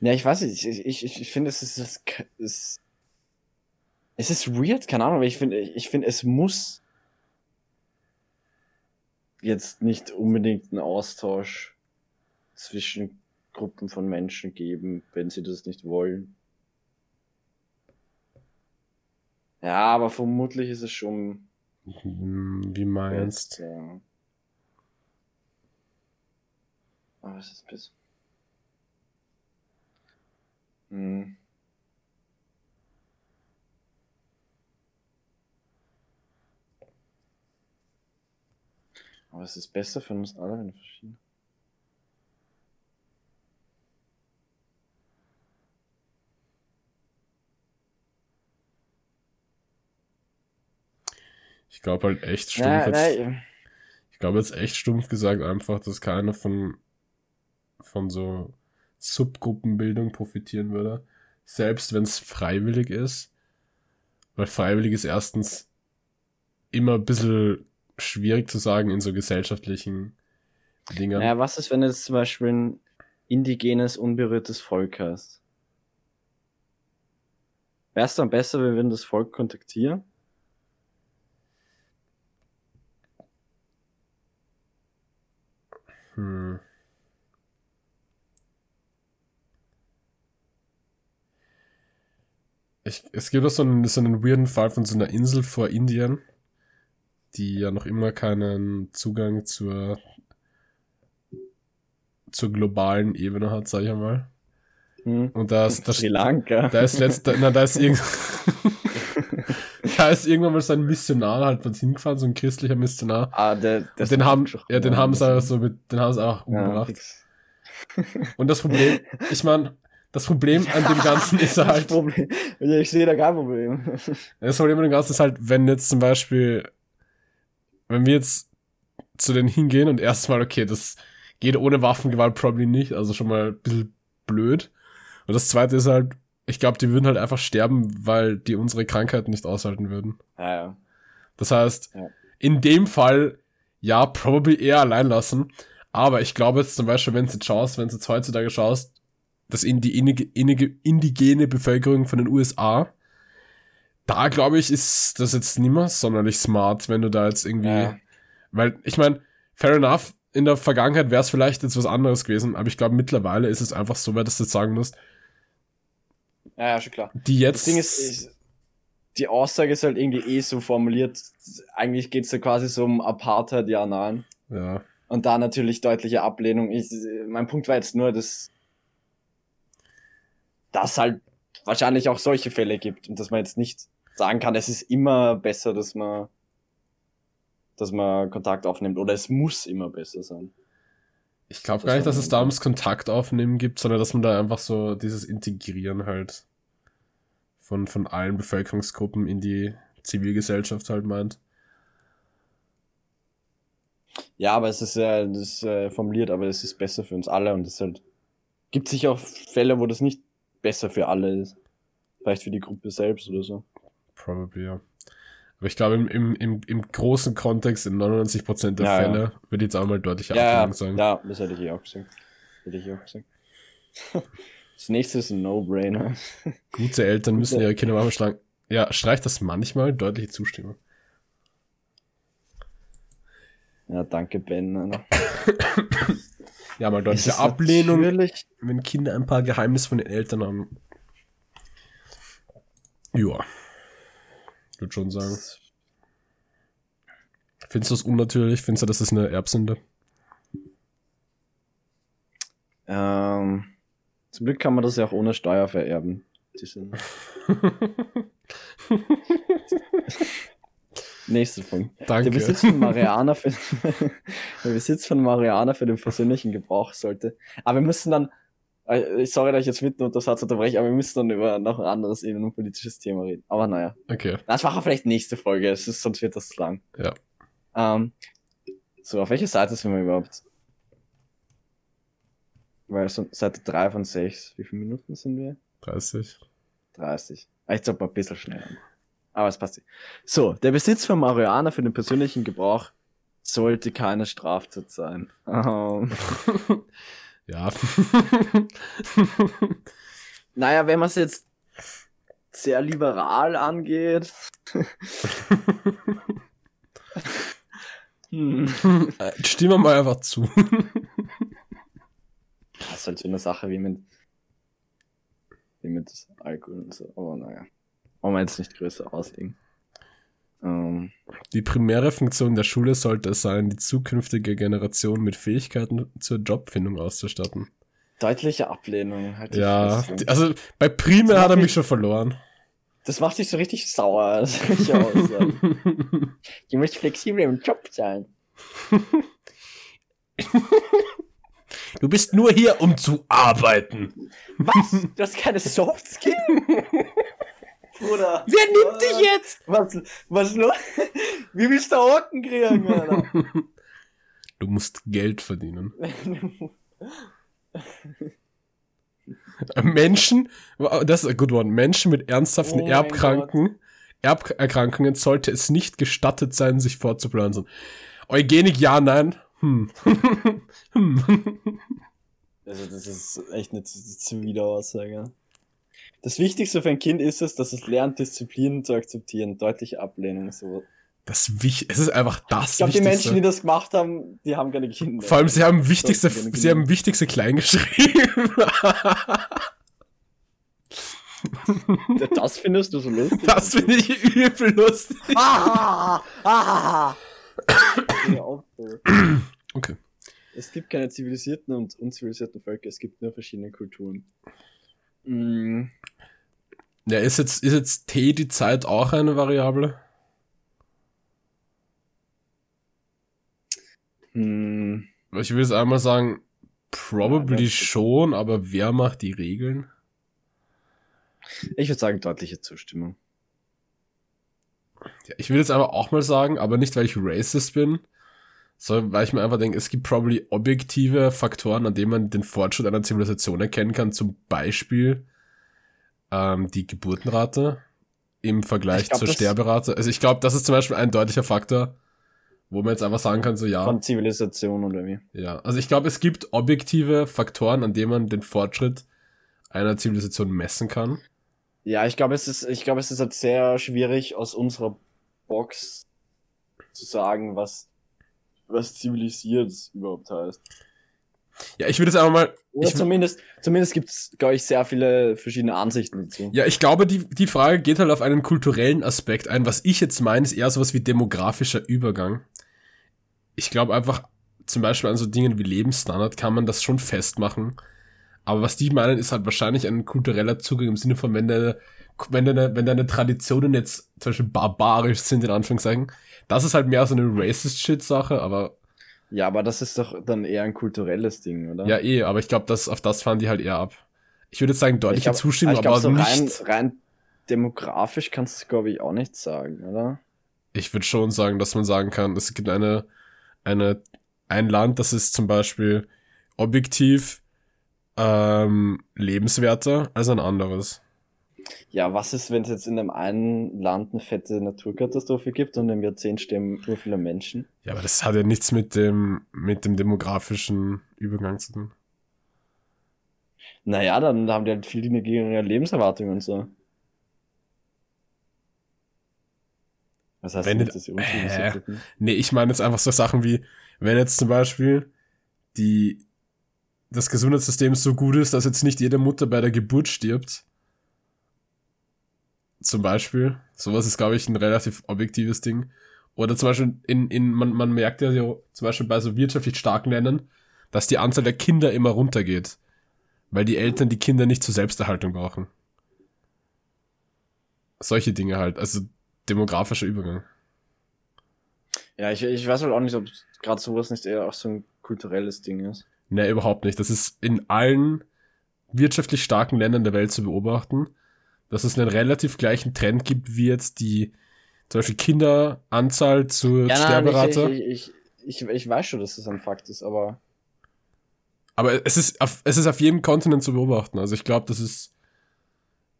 Ja, ich weiß nicht, ich, ich, ich, ich finde, es ist, es ist. Es ist weird, keine Ahnung, aber ich finde, ich finde, es muss jetzt nicht unbedingt einen Austausch zwischen Gruppen von Menschen geben, wenn sie das nicht wollen. Ja, aber vermutlich ist es schon. Hm, Wie meinst Ja. Aber es ist bis. Hm. Aber es ist besser für uns alle, wenn wir verschieden. Ich glaube halt echt stumpf Ja, jetzt. Ich glaube jetzt echt stumpf gesagt einfach, dass keiner von, von so Subgruppenbildung profitieren würde. Selbst wenn es freiwillig ist. Weil freiwillig ist erstens immer ein bisschen schwierig zu sagen in so gesellschaftlichen Dingen. Ja, was ist, wenn du jetzt zum Beispiel ein indigenes, unberührtes Volk hast? Wäre es dann besser, wenn wir das Volk kontaktieren? Hm. Ich, es gibt auch so einen, so einen weirden Fall von so einer Insel vor Indien, die ja noch immer keinen Zugang zur, zur globalen Ebene hat, sag ich einmal. Hm? Und da ist, da, Sri Lanka. da ist letzter, na, da ist irgend, da ist irgendwann mal so ein Missionar halt was hingefahren, so ein christlicher Missionar. ah, der, der den haben, ja, den haben sie einfach so mit, den haben sie auch ja, umgebracht. fix. Und das Problem, ich meine, das Problem an dem Ganzen ist Das halt, Problem. Ja, ich sehe da kein Problem. das Problem an dem Ganzen ist halt, wenn jetzt zum Beispiel, wenn wir jetzt zu denen hingehen und erstmal, okay, das geht ohne Waffengewalt probably nicht, also schon mal ein bisschen blöd. Und das zweite ist halt, ich glaube, die würden halt einfach sterben, weil die unsere Krankheiten nicht aushalten würden. Ja, ja. Das heißt, Ja. in dem Fall, ja, probably eher allein lassen. Aber ich glaube jetzt zum Beispiel, wenn du jetzt schaust, wenn du jetzt heutzutage schaust, dass in die indigene Bevölkerung von den USA, da glaube ich, ist das jetzt nicht mehr sonderlich smart, wenn du da jetzt irgendwie, Ja. weil ich meine, fair enough, in der Vergangenheit wäre es vielleicht jetzt was anderes gewesen, aber ich glaube mittlerweile ist es einfach so weit, dass du jetzt sagen musst, ja, ja, schon klar. die jetzt, Das Ding ist, ist, die Aussage ist halt irgendwie eh so formuliert. Eigentlich geht's ja quasi so um Apartheid, ja, nein. ja, Und da natürlich deutliche Ablehnung. Ich, mein Punkt war jetzt nur, dass dass halt wahrscheinlich auch solche Fälle gibt und dass man jetzt nicht sagen kann, es ist immer besser, dass man dass man Kontakt aufnimmt oder es muss immer besser sein. Ich glaube gar nicht, dass es da ums Kontakt aufnehmen gibt, sondern dass man da einfach so dieses Integrieren halt von, von allen Bevölkerungsgruppen in die Zivilgesellschaft halt meint. Ja, aber es ist ja das ist, äh, formuliert, aber es ist besser für uns alle und es halt gibt sicher auch Fälle, wo das nicht besser für alle ist. Vielleicht für die Gruppe selbst oder so. Probably, ja. Aber ich glaube, im, im, im, im großen Kontext, in 99% der Ja, ja. Fälle, würde ich jetzt auch mal deutliche Ja, Ablehnung ja, sagen. ja, das hätte ich eh auch gesagt. Hätte ich eh auch gesagt. Das nächste ist ein No-Brainer. Gute Eltern müssen ihre Kinder manchmal schlagen. Ja, streicht das manchmal deutliche Zustimmung. Ja, danke, Ben. Ja, mal deutliche Ablehnung, natürlich- wenn Kinder ein paar Geheimnisse von den Eltern haben. Ja. Ich würde schon sagen. Findest du das unnatürlich? Findest du, das ist eine Erbsünde? Ähm, zum Glück kann man das ja auch ohne Steuer vererben. Die sind Nächster Punkt. Danke. Der Besitz von Mariana für, der Besitz von Mariana für den persönlichen Gebrauch sollte. Aber wir müssen dann, äh, sorry, dass ich jetzt mitten unter Satz unterbreche, aber wir müssen dann über noch ein anderes innenpolitisches Thema reden. Aber naja. Okay. Das machen wir vielleicht nächste Folge, es ist, sonst wird das zu lang. Ja. Ähm, so, auf welche Seite sind wir überhaupt? Weil so Seite 3 von 6, wie viele Minuten sind wir? 30. 30. Ah, Ich mal ein bisschen schneller. Aber es passt. So, der Besitz von Marihuana für den persönlichen Gebrauch sollte keine Straftat sein. Ähm, Ja. naja, wenn man es jetzt sehr liberal angeht. hm. Äh, Stimmen wir mal einfach zu. Das ist halt so eine Sache wie mit, wie mit Alkohol und so. Aber naja. Wollen wir jetzt nicht größer auslegen. Ähm, Die primäre Funktion der Schule sollte es sein, die zukünftige Generation mit Fähigkeiten zur Jobfindung auszustatten. deutliche Ablehnung. Halt Ja, die- also bei primär hat er mich schon verloren. Das macht dich so richtig sauer. Ich sagen. Du musst flexibel im Job sein. Du bist nur hier, um zu arbeiten. Was? Du hast keine Soft Skill? Bruder. Wer nimmt dich jetzt? Was, was los? Wie willst du Orken kriegen, Alter? Du musst Geld verdienen. Menschen, das ist a good one, Menschen mit ernsthaften Oh Erbkranken, Erberkrankungen sollte es nicht gestattet sein, sich fortzupflanzen. Eugenik, ja, nein. Hm. hm. Also, das ist echt eine zu- zuwider Aussage. Das Wichtigste für ein Kind ist es, dass es lernt, Disziplinen zu akzeptieren. Deutliche Ablehnung. So. Das wich es ist einfach das Ich glaube, die. Menschen, die das gemacht haben, die haben keine Kinder. Vor allem, sie haben wichtigste, sie haben wichtigste klein geschrieben. Das findest du so lustig? das finde ich übel lustig. Ah, ah. Okay. es gibt keine zivilisierten und unzivilisierten Völker, es gibt nur verschiedene Kulturen. Mm, Ja, ist jetzt, ist jetzt T die Zeit auch eine Variable? hm, Ich will jetzt einmal sagen, probably Ja, schon, aber wer macht die Regeln? ich würde sagen, deutliche Zustimmung. Ja, ich will jetzt aber auch mal sagen, aber nicht, weil ich racist bin, sondern weil ich mir einfach denke, es gibt probably objektive Faktoren, an denen man den Fortschritt einer Zivilisation erkennen kann. Zum Beispiel ähm, die Geburtenrate im Vergleich Ich glaub, zur Sterberate. Also ich glaube, das ist zum Beispiel ein deutlicher Faktor, wo man jetzt einfach sagen kann, so ja, Von Zivilisation oder wie? ja. Also ich glaube, es gibt objektive Faktoren, an denen man den Fortschritt einer Zivilisation messen kann. Ja, ich glaube, es ist, ich glaube, es ist halt sehr schwierig aus unserer Box zu sagen, was, was zivilisiert überhaupt heißt. Ja, ich würde jetzt einfach mal Oder Ich- zumindest, zumindest gibt es, glaube ich, sehr viele verschiedene Ansichten dazu. Ja, ich glaube, die, die Frage geht halt auf einen kulturellen Aspekt ein. Was ich jetzt meine, ist eher sowas wie demografischer Übergang. Ich glaube einfach, zum Beispiel an so Dingen wie Lebensstandard kann man das schon festmachen. Aber was die meinen, ist halt wahrscheinlich ein kultureller Zugang im Sinne von, wenn deine, wenn deine, wenn deine Traditionen jetzt zum Beispiel barbarisch sind, in Anführungszeichen, das ist halt mehr so eine Racist-Shit-Sache, aber Ja, aber das ist doch dann eher ein kulturelles Ding, oder? ja eh, aber ich glaube, das, auf das fahren die halt eher ab. Ich würde jetzt sagen, ich deutliche glaub, Zustimmung, glaub, aber so rein, nicht. rein demografisch kannst du, glaube ich, auch nicht sagen, oder? ich würde schon sagen, dass man sagen kann, es gibt eine, eine, ein Land, das ist zum Beispiel objektiv ähm, lebenswerter als ein anderes. Ja, was ist, wenn es jetzt in einem einen Land eine fette Naturkatastrophe gibt und im Jahrzehnt sterben nur viele Menschen? Ja, aber das hat ja nichts mit dem, mit dem demografischen Übergang zu tun. Naja, dann haben die halt viel niedrigere Lebenserwartung und so. Was heißt Wenn denn das unzivilisiert? Nee, ich meine jetzt einfach so Sachen wie, wenn jetzt zum Beispiel die, das Gesundheitssystem so gut ist, dass jetzt nicht jede Mutter bei der Geburt stirbt. Zum Beispiel. Sowas ist, glaube ich, ein relativ objektives Ding. Oder zum Beispiel in, in man, man merkt ja zum Beispiel bei so wirtschaftlich starken Ländern, dass die Anzahl der Kinder immer runtergeht. Weil die Eltern die Kinder nicht zur Selbsterhaltung brauchen. Solche Dinge halt. Also demografischer Übergang. Ja, ich, ich weiß halt auch nicht, ob gerade sowas nicht eher auch so ein kulturelles Ding ist. Nee, überhaupt nicht. Das ist in allen wirtschaftlich starken Ländern der Welt zu beobachten, dass es einen relativ gleichen Trend gibt, wie jetzt die zum Beispiel Kinderanzahl zur ja, Sterberate. Ich, ich, ich, ich, ich weiß schon, dass das ein Fakt ist, aber. Aber es ist, auf, es ist auf jedem Kontinent zu beobachten. Also ich glaube, das ist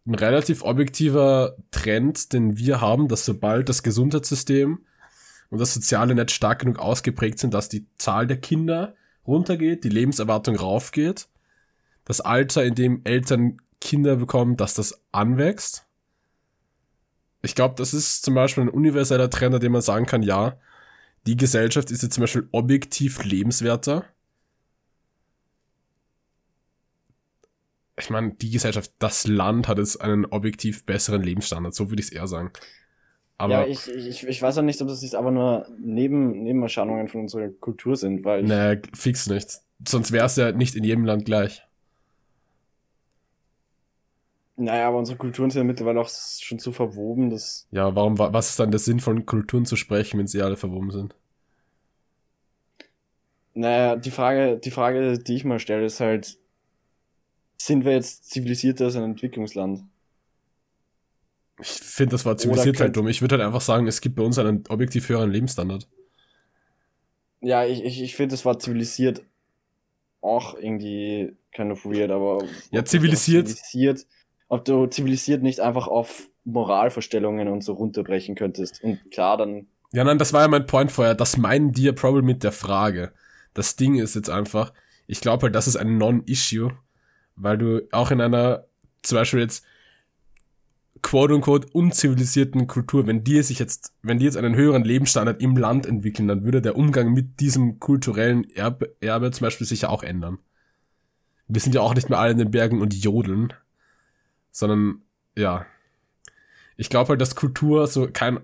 ein relativ objektiver Trend, den wir haben, dass sobald das Gesundheitssystem und das soziale Netz stark genug ausgeprägt sind, dass die Zahl der Kinder runtergeht, die Lebenserwartung raufgeht, das Alter, in dem Eltern Kinder bekommen, dass das anwächst. Ich glaube, das ist zum Beispiel ein universeller Trend, an dem man sagen kann, ja, die Gesellschaft ist jetzt zum Beispiel objektiv lebenswerter. Ich meine, die Gesellschaft, das Land hat jetzt einen objektiv besseren Lebensstandard, so würde ich es eher sagen. Aber ja, ich, ich, ich weiß auch nicht, ob das nicht aber nur Neben, Nebenerscheinungen von unserer Kultur sind, weil. Nee, fix nicht. Sonst wäre es ja nicht in jedem Land gleich. Naja, aber unsere Kulturen sind ja mittlerweile auch schon zu verwoben, dass. Ja, warum, was ist dann der Sinn von Kulturen zu sprechen, wenn sie alle verwoben sind? Naja, die Frage, die Frage, die ich mal stelle, ist halt, sind wir jetzt zivilisierter als ein Entwicklungsland? Ich finde, das war zivilisiert halt dumm. Ich würde halt einfach sagen, es gibt bei uns einen objektiv höheren Lebensstandard. Ja, ich, ich, ich finde, das war zivilisiert auch irgendwie kind of weird, aber. Ja, zivilisiert. zivilisiert. Ob du zivilisiert nicht einfach auf Moralvorstellungen und so runterbrechen könntest. Und klar, dann. Ja, nein, das war ja mein Point vorher. Das meinen die ja probably mit der Frage. Das Ding ist jetzt einfach, ich glaube halt, das ist ein Non-Issue, weil du auch in einer, zum Beispiel jetzt, quote-unquote unzivilisierten Kultur, wenn die sich jetzt, wenn die jetzt einen höheren Lebensstandard im Land entwickeln, dann würde der Umgang mit diesem kulturellen Erbe, Erbe zum Beispiel sich ja auch ändern. Wir sind ja auch nicht mehr alle in den Bergen und jodeln, sondern, ja. Ich glaube halt, dass Kultur so kein,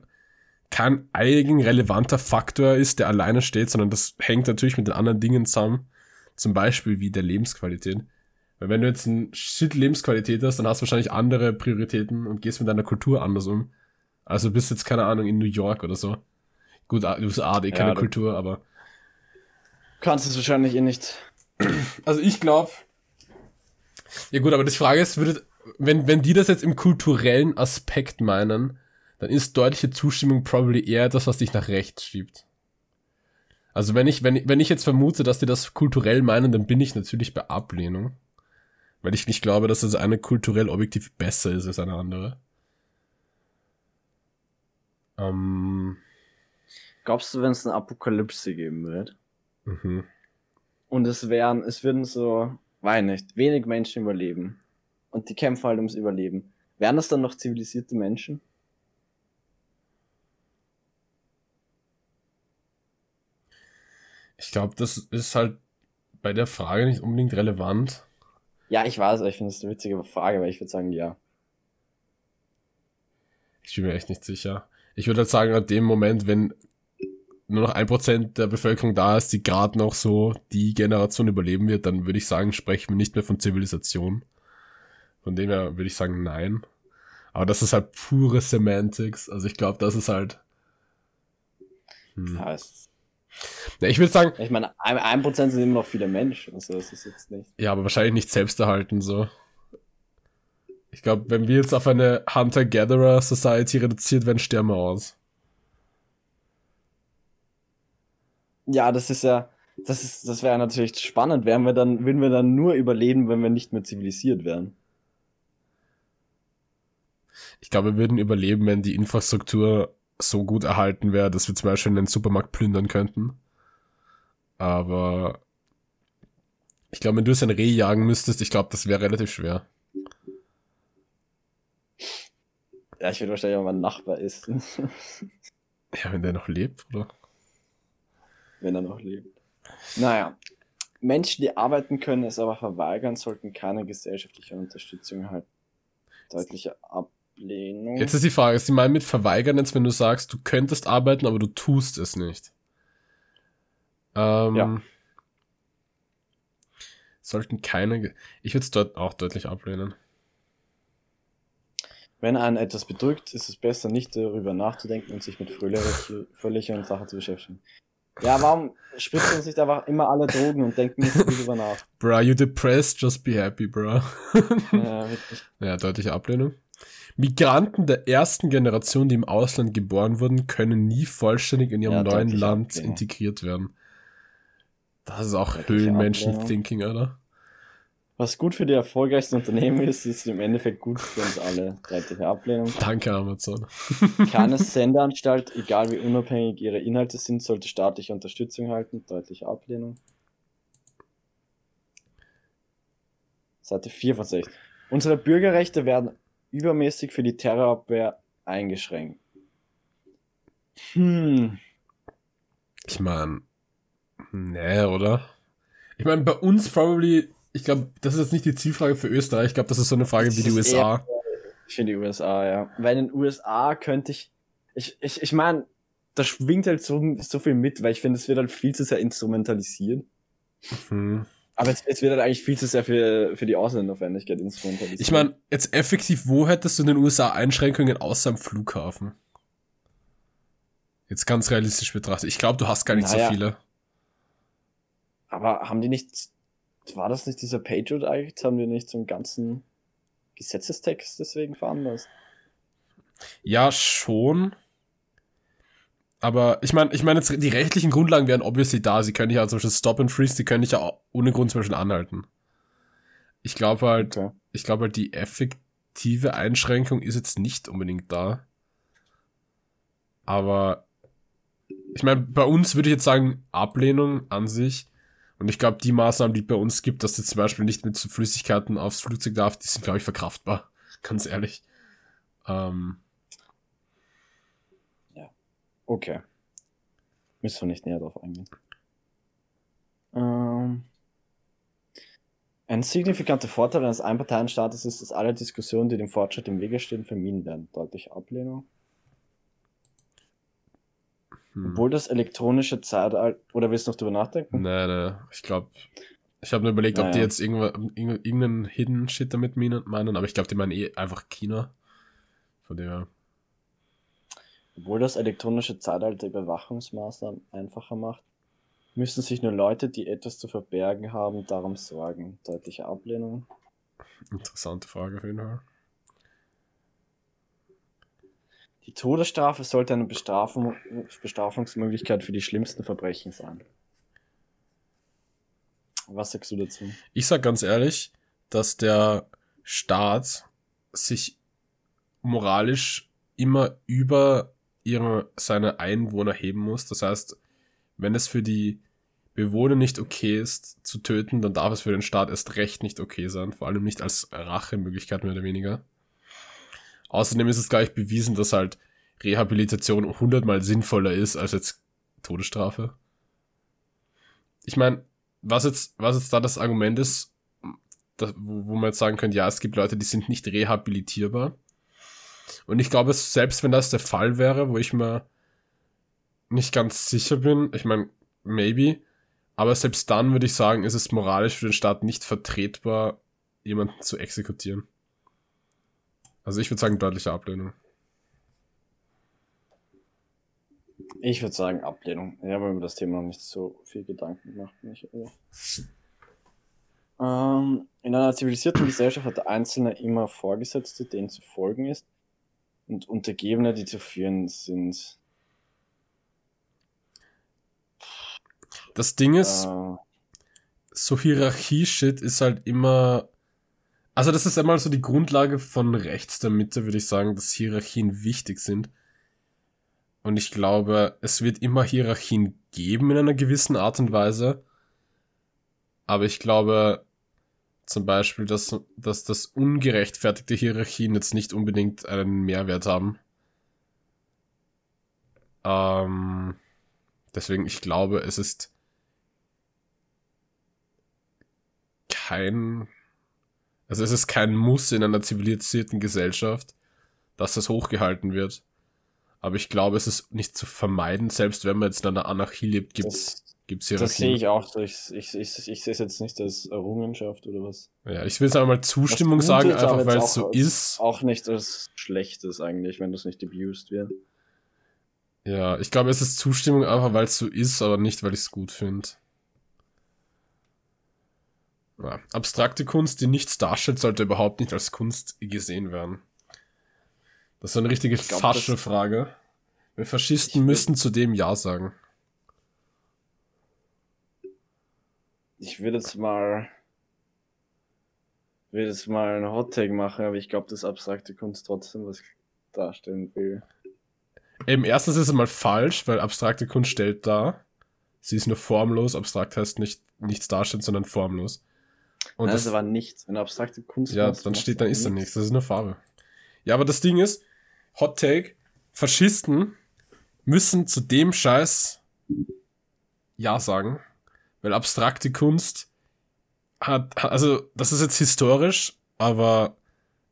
kein eigen relevanter Faktor ist, der alleine steht, sondern das hängt natürlich mit den anderen Dingen zusammen. Zum Beispiel wie der Lebensqualität. Weil wenn du jetzt ein Shit Lebensqualität hast, dann hast du wahrscheinlich andere Prioritäten und gehst mit deiner Kultur anders um. Also bist jetzt, keine Ahnung, in New York oder so. Gut, du bist AD, keine ja, Kultur, aber. Kannst es wahrscheinlich eh nicht. Also ich glaube. Ja gut, aber die Frage ist, würde, wenn, wenn die das jetzt im kulturellen Aspekt meinen, dann ist deutliche Zustimmung probably eher das, was dich nach rechts schiebt. Also wenn ich, wenn, wenn ich jetzt vermute, dass die das kulturell meinen, dann bin ich natürlich bei Ablehnung. Weil ich nicht glaube, dass das eine kulturell objektiv besser ist als eine andere. Ähm, Glaubst du, wenn es eine Apokalypse geben wird? Mhm. Und es wären, es würden so, weiß nicht, wenig Menschen überleben. Und die kämpfen halt ums Überleben. Wären das dann noch zivilisierte Menschen? Ich glaube, das ist halt bei der Frage nicht unbedingt relevant. Ja, ich weiß, ich finde es eine witzige Frage, weil ich würde sagen, ja. Ich bin mir echt nicht sicher. Ich würde halt sagen, an dem Moment, wenn nur noch ein Prozent der Bevölkerung da ist, die gerade noch so die Generation überleben wird, dann würde ich sagen, sprechen wir nicht mehr von Zivilisation. Von dem her würde ich sagen, nein. Aber das ist halt pure Semantics. Also ich glaube, das ist halt. Hm. Ja, es ja, ich würde sagen. Ich meine, ein Prozent sind immer noch viele Menschen, also das ist jetzt nicht. Ja, aber wahrscheinlich nicht selbsterhalten so. Ich glaube, wenn wir jetzt auf eine Hunter-Gatherer Society reduziert werden, sterben wir aus. Ja, das ist ja, das ist, das wäre natürlich spannend. Wären wir dann, würden wir dann nur überleben, wenn wir nicht mehr zivilisiert wären? Ich glaube, wir würden überleben, wenn die Infrastruktur so gut erhalten wäre, dass wir zum Beispiel einen Supermarkt plündern könnten. Aber ich glaube, wenn du es ein Reh jagen müsstest, ich glaube, das wäre relativ schwer. Ja, ich würde wahrscheinlich auch mein Nachbar ist. ja, wenn der noch lebt, oder? Wenn er noch lebt. Naja. Menschen, die arbeiten können, es aber verweigern, sollten keine gesellschaftliche Unterstützung erhalten. Deutliche Ablehnung. Jetzt ist die Frage, die mal mit verweigern jetzt, wenn du sagst, du könntest arbeiten, aber du tust es nicht? Ähm, ja. Sollten keine. Ich würde es dort auch deutlich ablehnen. Wenn einen etwas bedrückt, ist es besser, nicht darüber nachzudenken und sich mit fröhlicheren Sachen zu beschäftigen. Ja, warum spritzen sich einfach immer alle Drogen und denken nicht darüber nach? Bro, you depressed, just be happy, bro. ja, wirklich. Ja, deutliche Ablehnung. Migranten der ersten Generation, die im Ausland geboren wurden, können nie vollständig in ihrem ja, neuen Land Ablehnung. integriert werden. Das ist auch Höhlenmenschen-Thinking, oder? Was gut für die erfolgreichsten Unternehmen ist, ist im Endeffekt gut für uns alle. Deutliche Ablehnung. Danke, Amazon. Keine Sendeanstalt, egal wie unabhängig ihre Inhalte sind, sollte staatliche Unterstützung halten. Deutliche Ablehnung. Seite 4 von 6. Unsere Bürgerrechte werden übermäßig für die Terrorabwehr eingeschränkt. Hm. Ich meine, nee, oder? Ich meine, bei uns probably ich glaube, das ist jetzt nicht die Zielfrage für Österreich. Ich glaube, das ist so eine Frage das wie die USA. Eher, ich finde die USA, ja. Weil in den USA könnte ich, ich, ich, ich meine, da schwingt halt so, so viel mit, weil ich finde, es wird halt viel zu sehr instrumentalisiert. Mhm. Aber es, es, wird halt eigentlich viel zu sehr für, für die Ausländerfeindlichkeit instrumentalisiert. Ich meine, jetzt effektiv, wo hättest du in den USA Einschränkungen außer am Flughafen? Jetzt ganz realistisch betrachtet. Ich glaube, du hast gar nicht naja, so viele. Aber haben die nicht war das nicht dieser Patriot Act? Haben wir nicht so einen ganzen Gesetzestext deswegen veranlasst? Ja, schon. Aber ich meine, ich meine jetzt, die rechtlichen Grundlagen wären obviously da. Sie können ja zum Beispiel Stop and Freeze, die können dich ja ohne Grund zum Beispiel anhalten. Ich glaube halt, okay. ich glaube halt, die effektive Einschränkung ist jetzt nicht unbedingt da. Aber ich meine, bei uns würde ich jetzt sagen, Ablehnung an sich. Und ich glaube, die Maßnahmen, die es bei uns gibt, dass du zum Beispiel nicht mit Flüssigkeiten aufs Flugzeug darf, die sind, glaube ich, verkraftbar. Ganz ehrlich. Ähm. Okay. Müssen wir nicht näher drauf eingehen. Ähm. Ein signifikanter Vorteil eines Einparteienstaates ist, dass alle Diskussionen, die dem Fortschritt im Wege stehen, vermieden werden. Deutliche Ablehnung. Hm. Obwohl das elektronische Zeitalter. Oder willst du noch drüber nachdenken? Nee, nee. Ich glaube. Ich habe nur überlegt, naja. ob die jetzt irgendeinen Hidden Shit damit meinen, aber ich glaube, die meinen eh einfach China. Von dem Obwohl das elektronische Zeitalter Überwachungsmaßnahmen einfacher macht, müssen sich nur Leute, die etwas zu verbergen haben, darum sorgen. Deutliche Ablehnung. Interessante Frage auf jeden Fall. Die Todesstrafe sollte eine Bestrafung, Bestrafungsmöglichkeit für die schlimmsten Verbrechen sein. Was sagst du dazu? Ich sag ganz ehrlich, dass der Staat sich moralisch immer über ihre, seine Einwohner heben muss. Das heißt, wenn es für die Bewohner nicht okay ist, zu töten, dann darf es für den Staat erst recht nicht okay sein. Vor allem nicht als Rachemöglichkeit mehr oder weniger. Außerdem ist es gleich bewiesen, dass halt Rehabilitation hundertmal sinnvoller ist als jetzt Todesstrafe. Ich meine, was jetzt, was jetzt da das Argument ist, das, wo, wo man jetzt sagen könnte, ja, es gibt Leute, die sind nicht rehabilitierbar. Und ich glaube, selbst wenn das der Fall wäre, wo ich mir nicht ganz sicher bin, ich meine, maybe, aber selbst dann würde ich sagen, ist es moralisch für den Staat nicht vertretbar, jemanden zu exekutieren. Also ich würde sagen, deutliche Ablehnung. Ich würde sagen Ablehnung. Ich habe über das Thema noch nicht so viel Gedanken gemacht. Nicht, ähm, in einer zivilisierten Gesellschaft hat der Einzelne immer Vorgesetzte, denen zu folgen ist, und Untergebene, die zu führen sind. Das Ding ist, äh, so Hierarchie-Shit ist halt immer also das ist einmal so die Grundlage von rechts der Mitte, würde ich sagen, dass Hierarchien wichtig sind. Und ich glaube, es wird immer Hierarchien geben in einer gewissen Art und Weise. Aber ich glaube zum Beispiel, dass, dass das ungerechtfertigte Hierarchien jetzt nicht unbedingt einen Mehrwert haben. Ähm, deswegen, ich glaube, es ist kein, also es ist kein Muss in einer zivilisierten Gesellschaft, dass das hochgehalten wird. Aber ich glaube, es ist nicht zu vermeiden, selbst wenn man jetzt in einer Anarchie lebt, gibt es Gibt's Hierarchien? Das sehe ich auch so. Ich, ich, ich, ich sehe es jetzt nicht als Errungenschaft oder was. Ja, ich will es einmal Zustimmung sagen, einfach weil es so ist. Auch nicht als Schlechtes eigentlich, wenn das nicht abused wird. Ja, ich glaube, es ist Zustimmung einfach, weil es so ist, aber nicht, weil ich es gut finde. Ja. Abstrakte Kunst, die nichts darstellt, sollte überhaupt nicht als Kunst gesehen werden. Das ist eine richtige glaub, fasche Frage. Wir Faschisten müssen zu dem Ja sagen. Ich würde jetzt mal würde jetzt mal einen Hot Take machen, aber ich glaube, dass abstrakte Kunst trotzdem was darstellen will. Eben, erstens ist es mal falsch, weil abstrakte Kunst stellt dar. Sie ist nur formlos, abstrakt heißt nicht nichts darstellen, sondern formlos. Und Nein, das, war nichts. Wenn abstrakte Kunst Ja, dann steht, dann ist da nichts. Das ist nur Farbe. Ja, aber das Ding ist, Hot Take, Faschisten müssen zu dem Scheiß Ja sagen, weil abstrakte Kunst hat, also das ist jetzt historisch, aber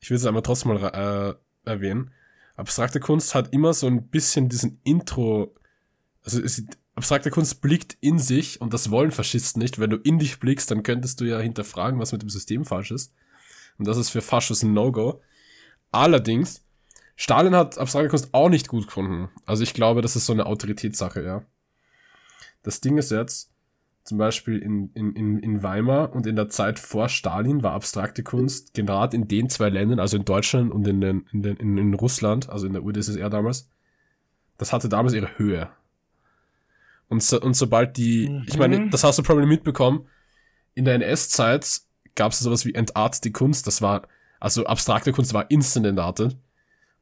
ich will es einmal trotzdem mal äh, erwähnen. Abstrakte Kunst hat immer so ein bisschen diesen Intro, also es, abstrakte Kunst blickt in sich und das wollen Faschisten nicht. Wenn du in dich blickst, dann könntest du ja hinterfragen, was mit dem System falsch ist. Und das ist für Faschos ein No-Go. Allerdings, Stalin hat abstrakte Kunst auch nicht gut gefunden. Also ich glaube, das ist so eine Autoritätssache, ja. Das Ding ist jetzt, zum Beispiel in, in, in Weimar und in der Zeit vor Stalin war abstrakte Kunst gerade in den zwei Ländern, also in Deutschland und in, den, in, den, in, in Russland, also in der UdSSR damals, das hatte damals ihre Höhe. Und, so, und sobald die, mhm. ich meine, das hast du probably mitbekommen, in der NS-Zeit gab es sowas wie Entart die Kunst, das war, also abstrakte Kunst war instant entartet.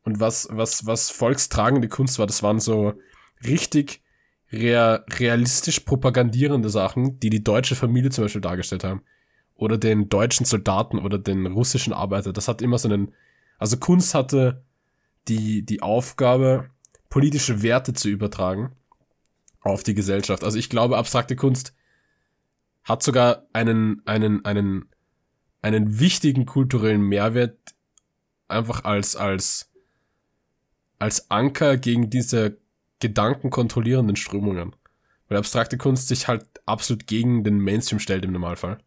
Und was, was, was volkstragende Kunst war, das waren so richtig rea realistisch propagandierende Sachen, die die deutsche Familie zum Beispiel dargestellt haben. Oder den deutschen Soldaten oder den russischen Arbeiter. Das hat immer so einen, also Kunst hatte die, die Aufgabe, politische Werte zu übertragen auf die Gesellschaft. Also ich glaube, abstrakte Kunst hat sogar einen, einen, einen, einen wichtigen kulturellen Mehrwert einfach als, als, als Anker gegen diese gedankenkontrollierenden Strömungen. Weil abstrakte Kunst sich halt absolut gegen den Mainstream stellt im Normalfall.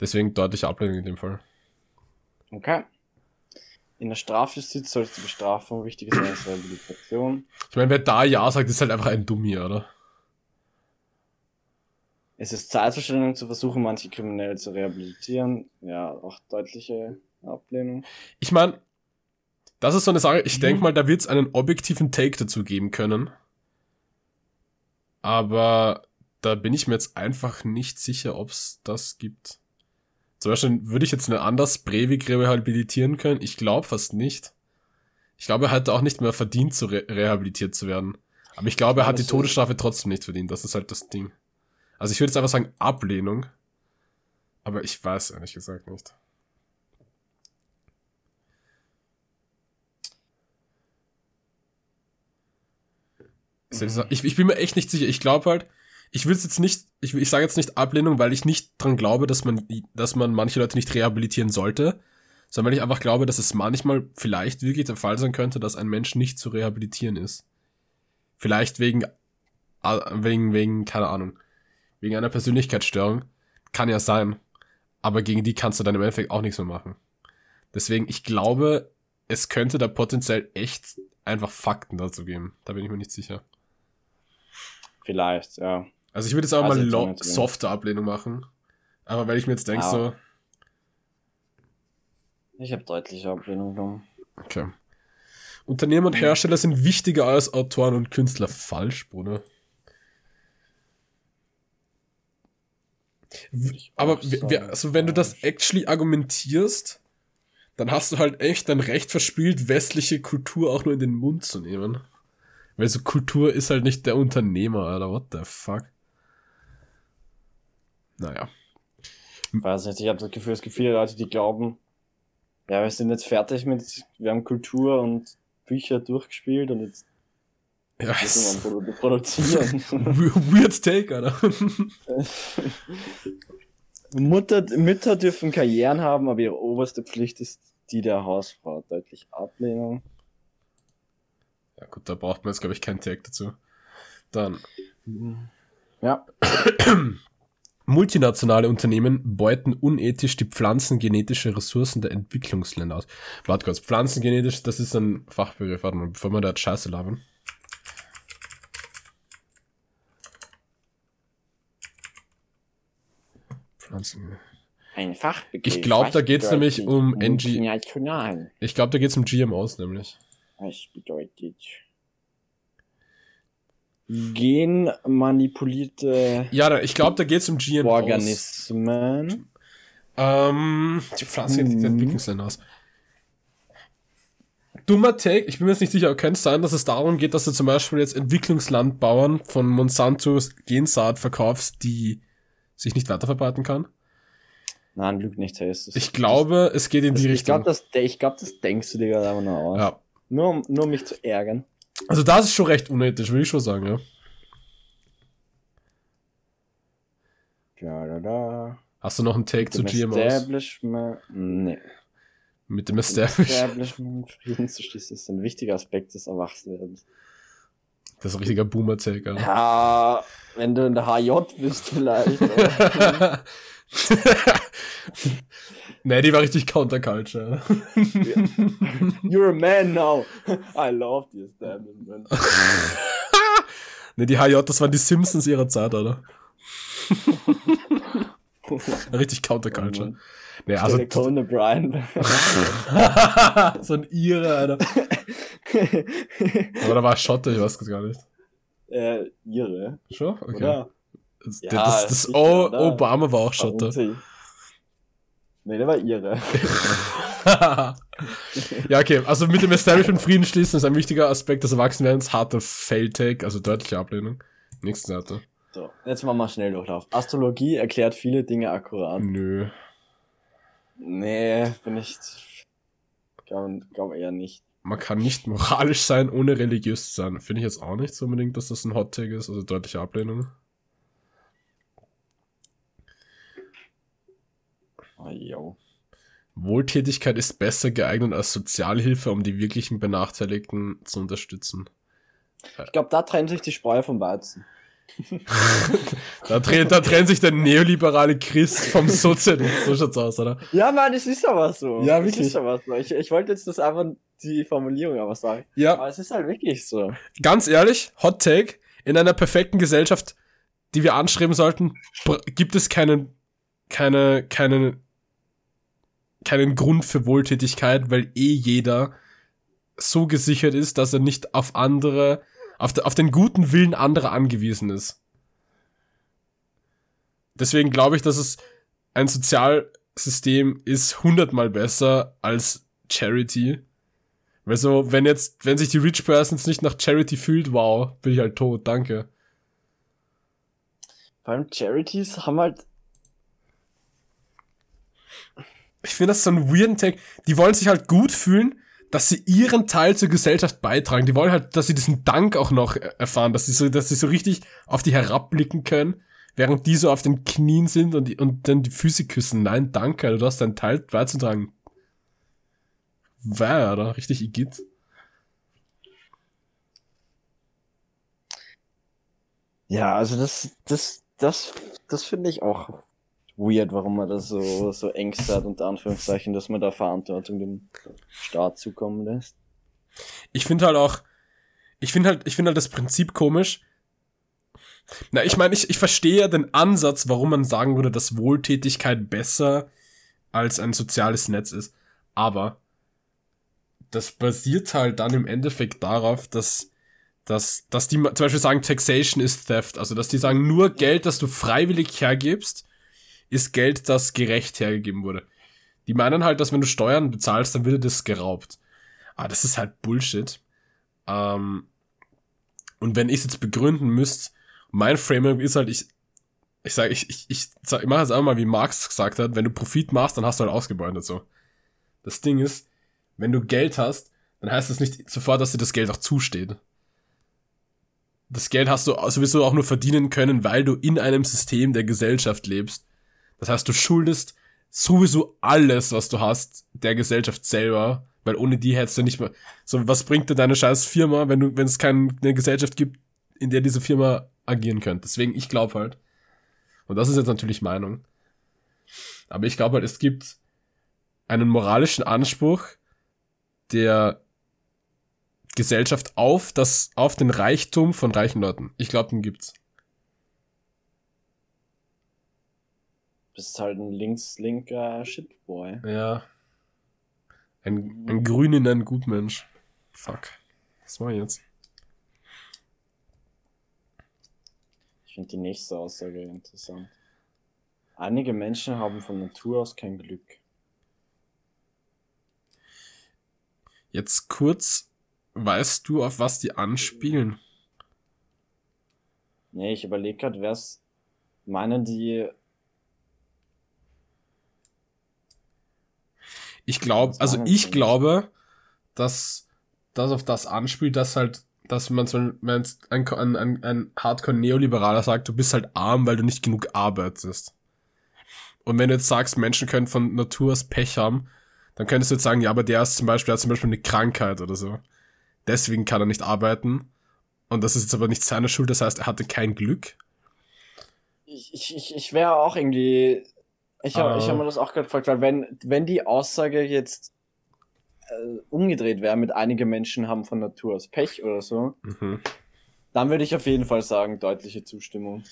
Deswegen deutliche Ablehnung in dem Fall. Okay. In der Strafjustiz sollte die Bestrafung wichtig sein als Rehabilitation. Ich meine, wer da Ja sagt, ist halt einfach ein Dummi, oder? Es ist Zeitverschwendung zu versuchen, manche Kriminelle zu rehabilitieren. Ja, auch deutliche Ablehnung. Ich meine, das ist so eine Sache, ich mhm. denke mal, da wird es einen objektiven Take dazu geben können. Aber da bin ich mir jetzt einfach nicht sicher, ob es das gibt. Zum Beispiel würde ich jetzt eine anders Breivik rehabilitieren können? Ich glaube fast nicht. Ich glaube, er hätte auch nicht mehr verdient, zu re rehabilitiert zu werden. Aber ich glaube, er hat die Todesstrafe trotzdem nicht verdient. Das ist halt das Ding. Also ich würde jetzt einfach sagen Ablehnung. Aber ich weiß ehrlich gesagt nicht. Ich, ich bin mir echt nicht sicher. Ich glaube halt, ich will jetzt nicht, ich, ich sage jetzt nicht Ablehnung, weil ich nicht dran glaube, dass man, dass man manche Leute nicht rehabilitieren sollte, sondern weil ich einfach glaube, dass es manchmal vielleicht wirklich der Fall sein könnte, dass ein Mensch nicht zu rehabilitieren ist. Vielleicht wegen, wegen, wegen, keine Ahnung, wegen einer Persönlichkeitsstörung. Kann ja sein. Aber gegen die kannst du dann im Endeffekt auch nichts mehr machen. Deswegen, ich glaube, es könnte da potenziell echt einfach Fakten dazu geben. Da bin ich mir nicht sicher. Vielleicht, ja. Also ich würde jetzt auch also mal softe Ablehnung machen. Aber wenn ich mir jetzt denke, ja. so. Ich habe deutliche Ablehnung genommen. Okay. Unternehmer und Hersteller sind wichtiger als Autoren und Künstler. Falsch, Bruder. Aber also wenn du das actually argumentierst, dann hast du halt echt dein Recht verspielt, westliche Kultur auch nur in den Mund zu nehmen. Weil so Kultur ist halt nicht der Unternehmer, Alter. What the fuck? Naja. Ich weiß nicht, ich habe das Gefühl, es gibt viele Leute, die glauben, ja, wir sind jetzt fertig mit, wir haben Kultur und Bücher durchgespielt und jetzt ja, müssen wir produzieren. Weird take, Alter. Mutter, Mütter dürfen Karrieren haben, aber ihre oberste Pflicht ist die der Hausfrau. Deutlich Ablehnung. Ja gut, da braucht man jetzt, glaube ich, keinen Tag dazu. Dann. Ja. Multinationale Unternehmen beuten unethisch die pflanzengenetische Ressourcen der Entwicklungsländer aus. Warte kurz, pflanzengenetisch, das ist ein Fachbegriff. Warte mal, bevor wir da jetzt Scheiße labern. Pflanzen. Ein Fachbegriff. Ich glaube, da Was geht's nämlich um NG. Ich glaube, da geht's um GMOs nämlich. Was bedeutet genmanipulierte Ja, ich glaube, da geht's um GMOs. Organismen? Ähm, die Pflanzengenetik der Mhm. Entwicklungsländer aus. Dummer Take, ich bin mir jetzt nicht sicher, könnte es sein, dass es darum geht, dass du zum Beispiel jetzt Entwicklungslandbauern von Monsantos Gensaat verkaufst, die sich nicht weiterverbreiten kann? Nein, lüg nicht, hey, ist das- Ich glaube, es geht in das, die ich Richtung. glaube, das, ich glaub, das denkst du dir gerade einfach nur aus. ja. Nur, um- nur um mich zu ärgern. Also das ist schon recht unethisch, würde ich schon sagen, ja. Da, da, da. Hast du noch einen Take zu GMOs? Establishment. Nee. Mit dem Establish. Establishment Frieden zu schließen ist ein wichtiger Aspekt des Erwachsenwerdens. Das ist ein richtiger Boomer-Take, Alter. Ja, wenn du in der HJ bist vielleicht. nee, die war richtig Counterculture. You're a man now. I love the establishment. ne, die HJ, das waren die Simpsons ihrer Zeit, oder? richtig Counterculture. Nee, also Conan O'Brien. so ein Ire, Alter. Aber da war Schotte, ich weiß gar nicht. äh, ihre, Schon? Okay. oder? Das, Ja, das, das sicher, o oder? Obama war auch Schotte. Schotte. Nee, der war ihre. ja, okay. Also mit dem Establishment Frieden schließen ist ein wichtiger Aspekt des Erwachsenwerdens. Harter Fail-Take, also deutliche Ablehnung. Nächste Seite. So, jetzt machen wir schnell Durchlauf. Astrologie erklärt viele Dinge akkurat. Nö. Nee, bin ich. Glaube glaub eher nicht. Man kann nicht moralisch sein, ohne religiös zu sein. Finde ich jetzt auch nicht so unbedingt, dass das ein Hot Take ist, also deutliche Ablehnung. Yo. Wohltätigkeit ist besser geeignet als Sozialhilfe, um die wirklichen Benachteiligten zu unterstützen. Ich glaube, da trennt sich die Spreu vom Weizen. Da, trennt, da trennt sich der neoliberale Christ vom Sozialist. So schaut's aus, oder? Ja, Mann, es ist aber so. Ja, Es wirklich. ist aber so. Ich, ich wollte jetzt das einfach die Formulierung aber sagen. Ja, Aber es ist halt wirklich so. ganz ehrlich, Hot Take, in einer perfekten Gesellschaft, die wir anstreben sollten, gibt es keinen, keine, keine, keinen Grund für Wohltätigkeit, weil eh jeder so gesichert ist, dass er nicht auf andere, auf, de, auf den guten Willen anderer angewiesen ist. Deswegen glaube ich, dass es ein Sozialsystem ist hundertmal besser als Charity. Weil so, wenn jetzt, wenn sich die Rich Persons nicht nach Charity fühlt, wow, bin ich halt tot, danke. Vor allem Charities haben halt. Ich finde das so ein weirden Take. Die wollen sich halt gut fühlen, dass sie ihren Teil zur Gesellschaft beitragen. Die wollen halt, dass sie diesen Dank auch noch erfahren, dass sie so, dass sie so richtig auf die herabblicken können, während die so auf den Knien sind und, die, und dann die Füße küssen. Nein, danke, du hast deinen Teil beizutragen. War, oder? Richtig Igitt. Ja, also das, das, das, das finde ich auch weird, warum man das so, so Ängste hat, unter Anführungszeichen, dass man da Verantwortung dem Staat zukommen lässt. Ich finde halt auch, ich finde halt, ich finde halt das Prinzip komisch. Na, ich meine, ich, ich verstehe ja den Ansatz, warum man sagen würde, dass Wohltätigkeit besser als ein soziales Netz ist. Aber das basiert halt dann im Endeffekt darauf, dass, dass, dass die zum Beispiel sagen, Taxation ist Theft. Also, dass die sagen, nur Geld, das du freiwillig hergibst, ist Geld, das gerecht hergegeben wurde. Die meinen halt, dass wenn du Steuern bezahlst, dann wird das geraubt. Aber das ist halt Bullshit. Ähm, und wenn ich es jetzt begründen müsste, mein Framework ist halt, ich, ich sage, ich, ich, ich, sag, ich mache jetzt einfach mal, wie Marx gesagt hat, wenn du Profit machst, dann hast du halt ausgebeutet so. Das Ding ist, wenn du Geld hast, dann heißt das nicht sofort, dass dir das Geld auch zusteht. Das Geld hast du sowieso auch nur verdienen können, weil du in einem System der Gesellschaft lebst. Das heißt, du schuldest sowieso alles, was du hast, der Gesellschaft selber, weil ohne die hättest du nicht mehr. So, was bringt dir deine scheiß Firma, wenn du, wenn es keine Gesellschaft gibt, in der diese Firma agieren könnte? Deswegen, ich glaube halt, und das ist jetzt natürlich Meinung, aber ich glaube halt, es gibt einen moralischen Anspruch der Gesellschaft auf das, auf den Reichtum von reichen Leuten. Ich glaube, den gibt's. Bist halt ein links-linker Shitboy. Ja. Ein, ein Grün in ein Gutmensch. Fuck. Was war jetzt? Ich finde die nächste Aussage interessant. Einige Menschen haben von Natur aus kein Glück. Jetzt kurz, weißt du, auf was die anspielen? Nee, ich überlege gerade, wer es. Meinen die Ich glaube, also ich glaube, dass das auf das anspielt, dass halt, dass man so, ein, ein, ein, ein Hardcore-Neoliberaler sagt, du bist halt arm, weil du nicht genug arbeitest. Und wenn du jetzt sagst, Menschen können von Natur aus Pech haben, dann könntest du jetzt sagen, ja, aber der ist zum Beispiel, hat zum Beispiel eine Krankheit oder so. Deswegen kann er nicht arbeiten. Und das ist jetzt aber nicht seine Schuld, das heißt, er hatte kein Glück. Ich, ich, ich wäre auch irgendwie ich habe uh. hab mir das auch gerade gefragt, weil wenn, wenn die Aussage jetzt äh, umgedreht wäre, mit einige Menschen haben von Natur aus Pech oder so, mhm. dann würde ich auf jeden Fall sagen, deutliche Zustimmung.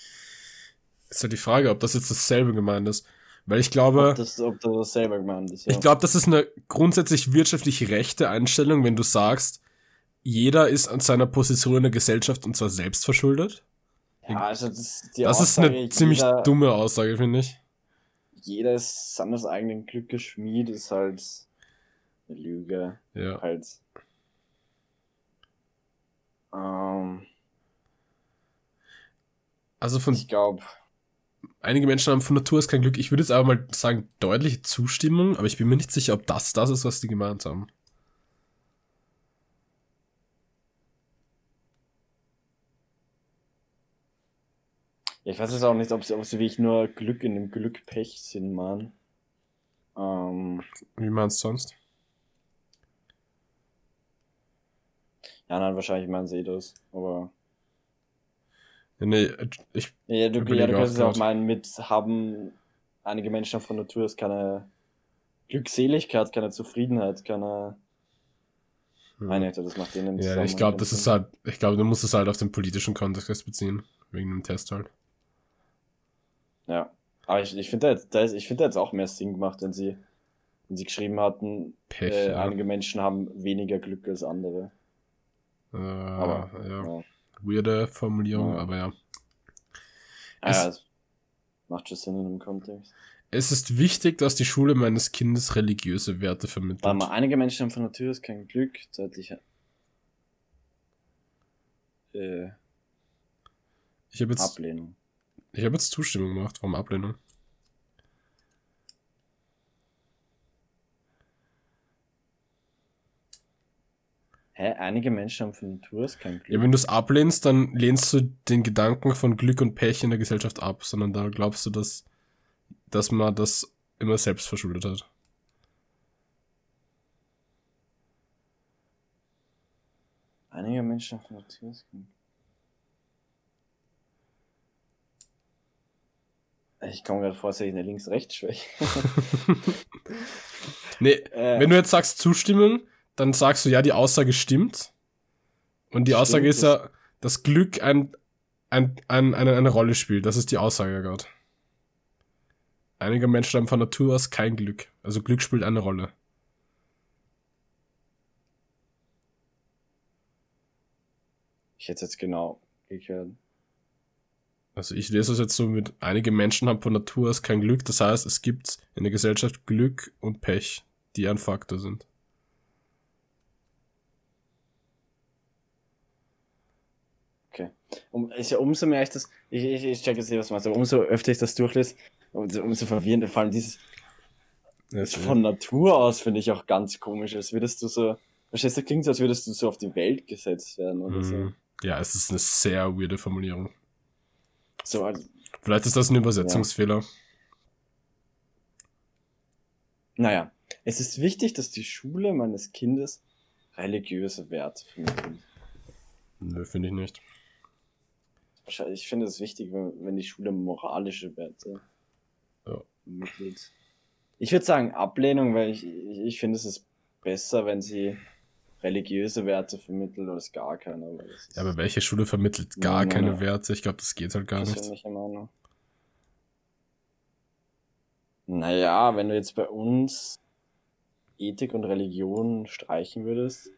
Ist ja die Frage, ob das jetzt dasselbe gemeint ist. Weil ich glaube. Ob das, ob das dasselbe gemeint ist, ja. Ich glaube, das ist eine grundsätzlich wirtschaftlich rechte Einstellung, wenn du sagst, jeder ist an seiner Position in der Gesellschaft und zwar selbst verschuldet. Ja, also das, das ist eine ziemlich dumme Aussage, finde ich jeder ist seines eigenen Glückes Schmied, ist halt eine Lüge. Ja. Halt. Ähm, also von. Ich glaube. Einige Menschen haben von Natur aus kein Glück. Ich würde jetzt aber mal sagen, deutliche Zustimmung, aber ich bin mir nicht sicher, ob das das ist, was die gemeint haben. Ja, ich weiß jetzt auch nicht, ob sie, ob sie wirklich nur Glück in dem Glück Pech sind, Mann. Ähm, Wie meinst du sonst? Ja, nein, wahrscheinlich meinen sie das, aber. Ja, nee, ich. Ja, du, ja, du kannst es auch meinen, mit haben einige Menschen von Natur aus keine Glückseligkeit, keine Zufriedenheit, keine. Hm. Meine das macht denen Ja, ich glaube, das ist halt, ich glaube, du musst es halt auf den politischen Kontext beziehen, wegen dem Test halt. Ja. Aber ich, ich finde da, jetzt, find da jetzt auch mehr Sinn gemacht, wenn sie, wenn sie geschrieben hatten, Pech, äh, ja. einige Menschen haben weniger Glück als andere. Äh, aber, ja. ja. Weirde Formulierung, ja. aber ja. Es, ja, macht schon Sinn in dem Kontext. Es ist wichtig, dass die Schule meines Kindes religiöse Werte vermittelt. Warte mal, einige Menschen haben von Natur aus kein Glück, zeitlich. Äh, ich habe jetzt Ablehnung. Ich habe jetzt Zustimmung gemacht. Warum Ablehnung? Hä? Einige Menschen haben von Natur aus kein Glück. Ja, wenn du es ablehnst, dann lehnst du den Gedanken von Glück und Pech in der Gesellschaft ab, sondern da glaubst du, dass, dass man das immer selbst verschuldet hat. Einige Menschen haben von Natur aus kein Glück. Ich komme gerade vor, dass ich eine Links-Rechts-Schwäche. nee, äh, wenn du jetzt sagst Zustimmung, dann sagst du ja, die Aussage stimmt. Und die Aussage ist ja, dass Glück ein, ein, ein, eine, eine Rolle spielt. Das ist die Aussage gerade. Einige Menschen haben von Natur aus kein Glück. Also Glück spielt eine Rolle. Ich hätte jetzt genau gehört. Also ich lese es jetzt so mit, einige Menschen haben von Natur aus kein Glück. Das heißt, es gibt in der Gesellschaft Glück und Pech, die ein Faktor sind. Okay. Um, ist ja umso mehr ich das, ich, ich, ich check jetzt nicht, was du meinst, aber umso öfter ich das durchlese, umso, umso verwirrender, vor allem dieses das von Natur aus finde ich auch ganz komisch, als würdest du so, verstehst du, klingt so, als würdest du so auf die Welt gesetzt werden oder mm, so. Mhm. Ja, es ist eine sehr weirde Formulierung. So, also, Vielleicht ist das ein Übersetzungsfehler. Naja, es ist wichtig, dass die Schule meines Kindes religiöse Werte vermittelt. Nö, finde ich nicht. Ich finde es wichtig, wenn, wenn die Schule moralische Werte Ja. vermittelt. Ich würde sagen Ablehnung, weil ich, ich, ich finde es ist besser, wenn sie religiöse Werte vermittelt als gar keine. Ist Ja, aber welche Schule vermittelt gar Ja, keine. Werte? Ich glaube, das geht halt gar nicht. persönliche Meinung. Naja, wenn du jetzt bei uns Ethik und Religion streichen würdest,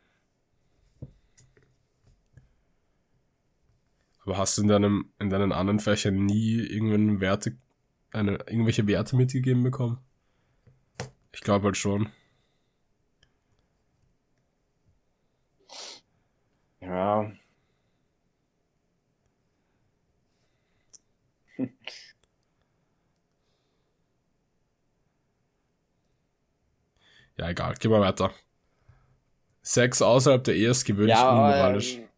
Aber hast du in deinem, in deinen anderen Fächern nie Werte, eine, irgendwelche Werte mitgegeben bekommen? Ich glaube halt schon. Ja. Ja, egal. Geh mal weiter. Sex außerhalb der Ehe ist gewöhnlich Ja, unmoralisch. ähm,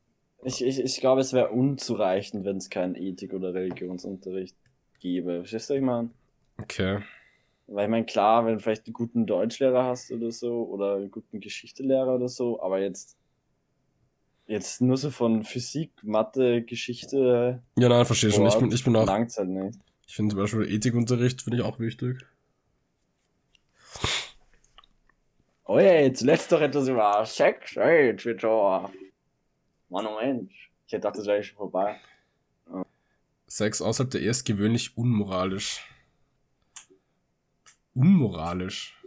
ich, ich, ich glaube, es wäre unzureichend, wenn es keinen Ethik- oder Religionsunterricht gäbe. Verstehst du, was ich meine? Okay. Weil ich meine, klar, wenn du vielleicht einen guten Deutschlehrer hast oder so, oder einen guten Geschichtelehrer oder so, aber jetzt, jetzt nur so von Physik, Mathe, Geschichte, Ja, nein, verstehe schon. Ich bin, ich bin auch, langt's halt nicht. ich finde zum Beispiel Ethikunterricht finde ich auch wichtig. Oh je, zuletzt doch etwas über Sex, ey, jetzt schon, Mann, oh Mensch. Ich hätte gedacht, das wäre schon vorbei. Sex außerhalb der Ehe ist gewöhnlich unmoralisch. Unmoralisch.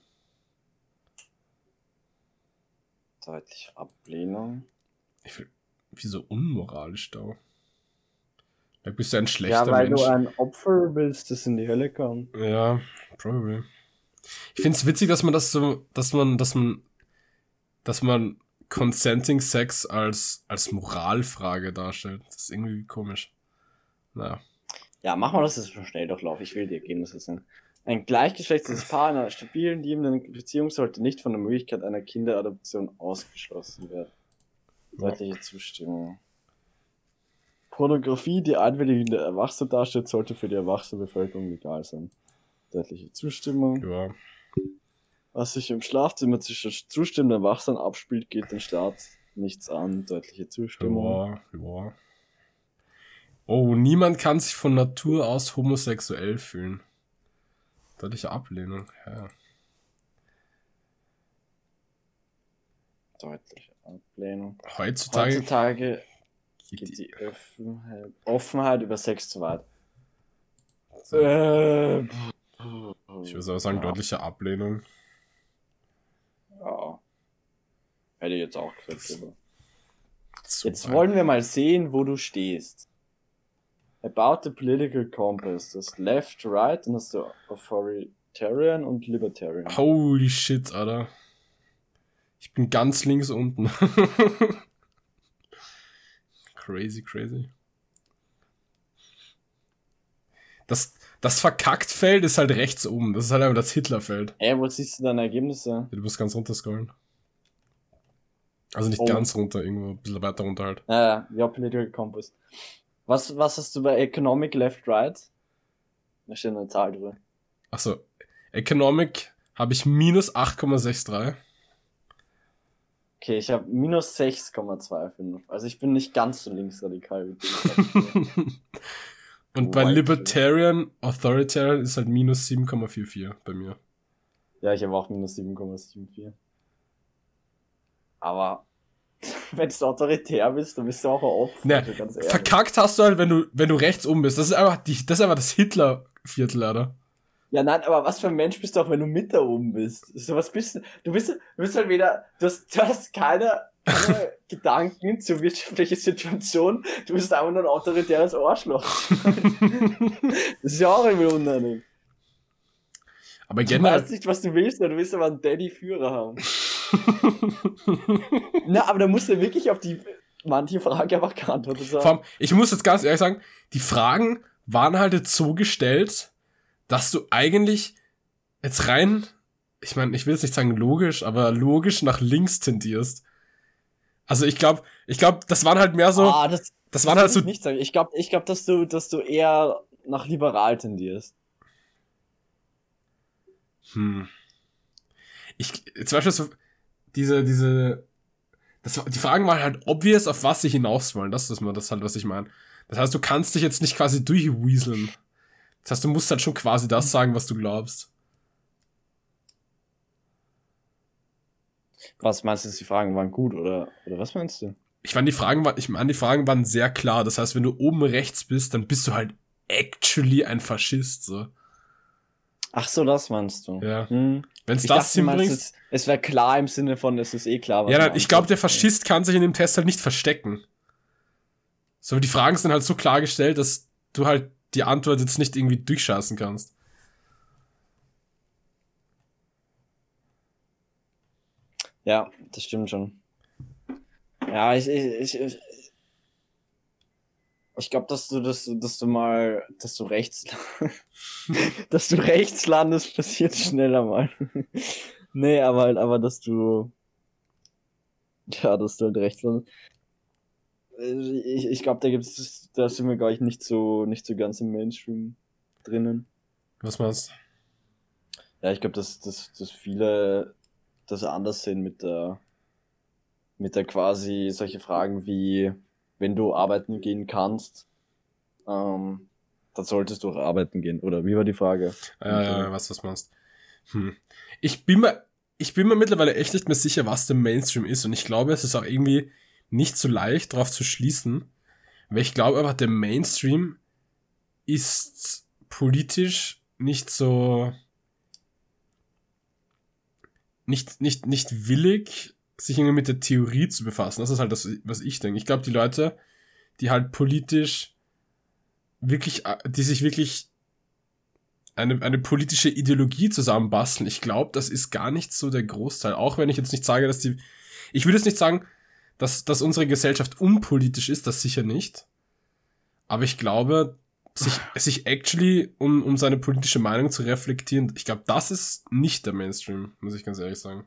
Deutliche Ablehnung. Ich will, wieso unmoralisch da? Da bist du ein schlechter Ja, weil Mensch. du ein Opfer willst, das in die Hölle kommt. Ja, probably. Ich find's witzig, dass man das so, dass man, dass man, dass man Consenting Sex als, als Moralfrage darstellt. Das ist irgendwie komisch. Naja. Ja, machen wir das jetzt schon schnell durchlauf. Ich will die Ergebnisse sehen. Ein gleichgeschlechtliches Paar in einer stabilen, liebenden Beziehung sollte nicht von der Möglichkeit einer Kinderadoption ausgeschlossen werden. Deutliche Zustimmung. Pornografie, die einwilligende Erwachsene darstellt, sollte für die erwachsene Bevölkerung legal sein. Deutliche Zustimmung. Ja. Was sich im Schlafzimmer zwischen zustimmenden Erwachsenen abspielt, geht den Staat nichts an. Deutliche Zustimmung. Ja, ja. Oh, niemand kann sich von Natur aus homosexuell fühlen. Deutliche Ablehnung. Ja. Deutliche Ablehnung. Heutzutage, Heutzutage geht die, Offenheit, Offenheit über Sex zu weit. Äh, ich würde aber sagen, ja, deutliche Ablehnung. Ja. Hätte ich jetzt auch gesagt. Jetzt wollen wir mal sehen, wo du stehst. About the political compass. Das ist left, right, hast du authoritarian und libertarian. Holy shit, Alter. Ich bin ganz links unten. crazy, crazy. Das, das Verkackt-Feld ist halt rechts oben. Das ist halt einfach das Hitler-Feld. Ey, wo siehst du deine Ergebnisse? Du musst ganz runter scrollen. Also nicht Oh. ganz runter, irgendwo ein bisschen weiter runter halt. Ja, ja, political compass. Was, was hast du bei Economic Left Right? Da steht eine Zahl drüber. Achso, Economic habe ich minus 8,63. Okay, ich habe minus 6,25. Also ich bin nicht ganz so linksradikal wie du. Und bei White Libertarian, Authoritarian ist halt minus 7,44 bei mir. ja, ich habe auch minus 7,74. Aber wenn du autoritär bist, dann bist du auch ein Opfer. Ne, also. Verkackt hast du halt, wenn du, wenn du rechts oben bist. Das ist einfach, die, das ist einfach das Hitler-Viertel, Alter. Ja, nein, aber was für ein Mensch bist du auch, wenn du mit da oben bist? So was bist du? Du bist, du bist halt wieder, du hast, du hast keine, keine Gedanken zur wirtschaftlichen Situation. Du bist einfach nur ein autoritäres Arschloch. Das ist ja auch irgendwie unangenehm. Aber Du generell, weißt nicht, was du willst, du willst aber einen Daddy-Führer haben. Na, aber da musst du wirklich auf die manche Frage einfach geantwortet vor haben. allem, ich muss jetzt ganz ehrlich sagen, die Fragen waren halt jetzt so gestellt, dass du eigentlich jetzt rein, ich meine, ich will jetzt nicht sagen logisch, aber logisch nach links tendierst. Also ich glaube, ich glaube, das waren halt mehr so, ah, das, das waren halt so ich nicht sagen. Ich glaube, ich glaub, dass du, dass du eher nach liberal tendierst. Hm. ich, zum Beispiel so, diese, diese, das, die Fragen waren halt obvious, auf was sie hinaus wollen. Das ist mal das halt, was ich meine. Das heißt, du kannst dich jetzt nicht quasi durchweaseln. Das heißt, du musst halt schon quasi das sagen, was du glaubst. Was meinst du, die Fragen waren gut oder, oder was meinst du? Ich meine, die Fragen waren, ich meine, die Fragen waren sehr klar. Das heißt, wenn du oben rechts bist, dann bist du halt actually ein Faschist, so. Ach so, das meinst du. Ja. Hm. Wenn es das dachte, du meinst, hinbringst. es, es wäre klar im Sinne von, es ist eh klar. was Ja, nein, ich glaube, der. Faschist kann sich in dem Test halt nicht verstecken. So, die Fragen sind halt so klar gestellt, dass du halt die Antwort jetzt nicht irgendwie durchschaßen kannst. Ja, das stimmt schon. Ja, ich, ich, ich, ich, ich glaube, dass du, dass, du- dass du mal, dass du rechts, dass du rechts landest, passiert schneller mal. nee, aber halt, aber dass du, ja, dass du halt rechts landest. Äh, Ich, ich glaube, da gibt's, da sind wir, glaube ich, nicht so, nicht so ganz im Mainstream drinnen. Was meinst du? Ja, ich glaube, dass, dass, dass viele das anders sehen mit der, mit der quasi solche Fragen wie, wenn du arbeiten gehen kannst, ähm, dann solltest du auch arbeiten gehen. Oder wie war die Frage? Ja, ja, ja, was, was meinst hm. Ich bin mir, ich bin mir mittlerweile echt nicht mehr sicher, was der Mainstream ist. Und ich glaube, es ist auch irgendwie nicht so leicht, darauf zu schließen. Weil ich glaube einfach, der Mainstream ist politisch nicht so, nicht, nicht, nicht willig, sich irgendwie mit der Theorie zu befassen. Das ist halt das, was ich denke. Ich glaube, die Leute, die halt politisch wirklich, die sich wirklich eine, eine politische Ideologie zusammenbasteln. Ich glaube, das ist gar nicht so der Großteil. Auch wenn ich jetzt nicht sage, dass die. Ich würde jetzt nicht sagen, dass, dass unsere Gesellschaft unpolitisch ist, das sicher nicht. Aber ich glaube, sich, sich actually, um, um seine politische Meinung zu reflektieren, ich glaube, das ist nicht der Mainstream, muss ich ganz ehrlich sagen.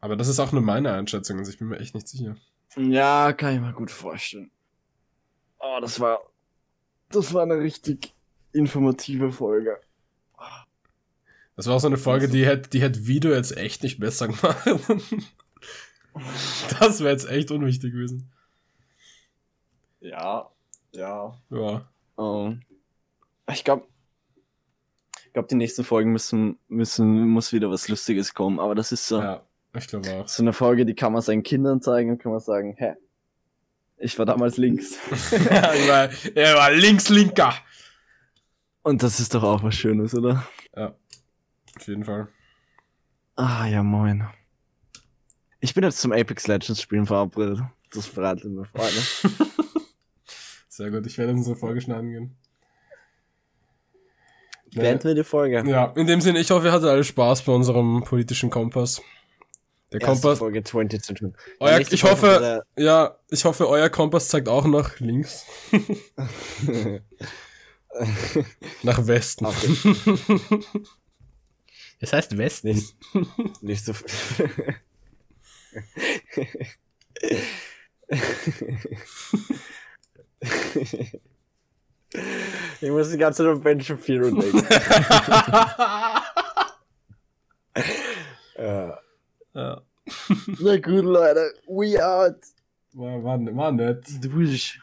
Aber das ist auch nur meine Einschätzung, also ich bin mir echt nicht sicher. Ja, kann ich mir gut vorstellen. Oh, das war, das war eine richtig informative Folge. Das war auch so eine Folge, die hätte, die hätte Video jetzt echt nicht besser gemacht. Das wäre jetzt echt unwichtig gewesen. Ja, ja. Ja. Ähm, ich glaube, ich glaube, die nächsten Folgen müssen, müssen, muss wieder was Lustiges kommen. Aber das ist so, Ja, ich glaube auch. so eine Folge, die kann man seinen Kindern zeigen und kann man sagen, hä, ich war damals links. er, war, er war links-linker. Und das ist doch auch was Schönes, oder? Ja, auf jeden Fall. Ah, ja, moin. Ich bin jetzt zum Apex Legends Spielen verabredet. Das bereitet mir Freude. Sehr gut, ich werde in unsere Folge schneiden gehen. Beenden wir die Folge. Ja, in dem Sinne, ich hoffe, ihr hattet alle Spaß bei unserem politischen Kompass. Der Erste Kompass. Folge 20 zu tun. Euer, ich Folge hoffe, ja, ich hoffe, euer Kompass zeigt auch nach links. Nach Westen. Es heißt Westen. Nicht, nicht so. ich muss die ganze Zeit an Ben Shapiro denken. ja. ja. Na gut, Leute. We out. War, war, war nett. Dusch.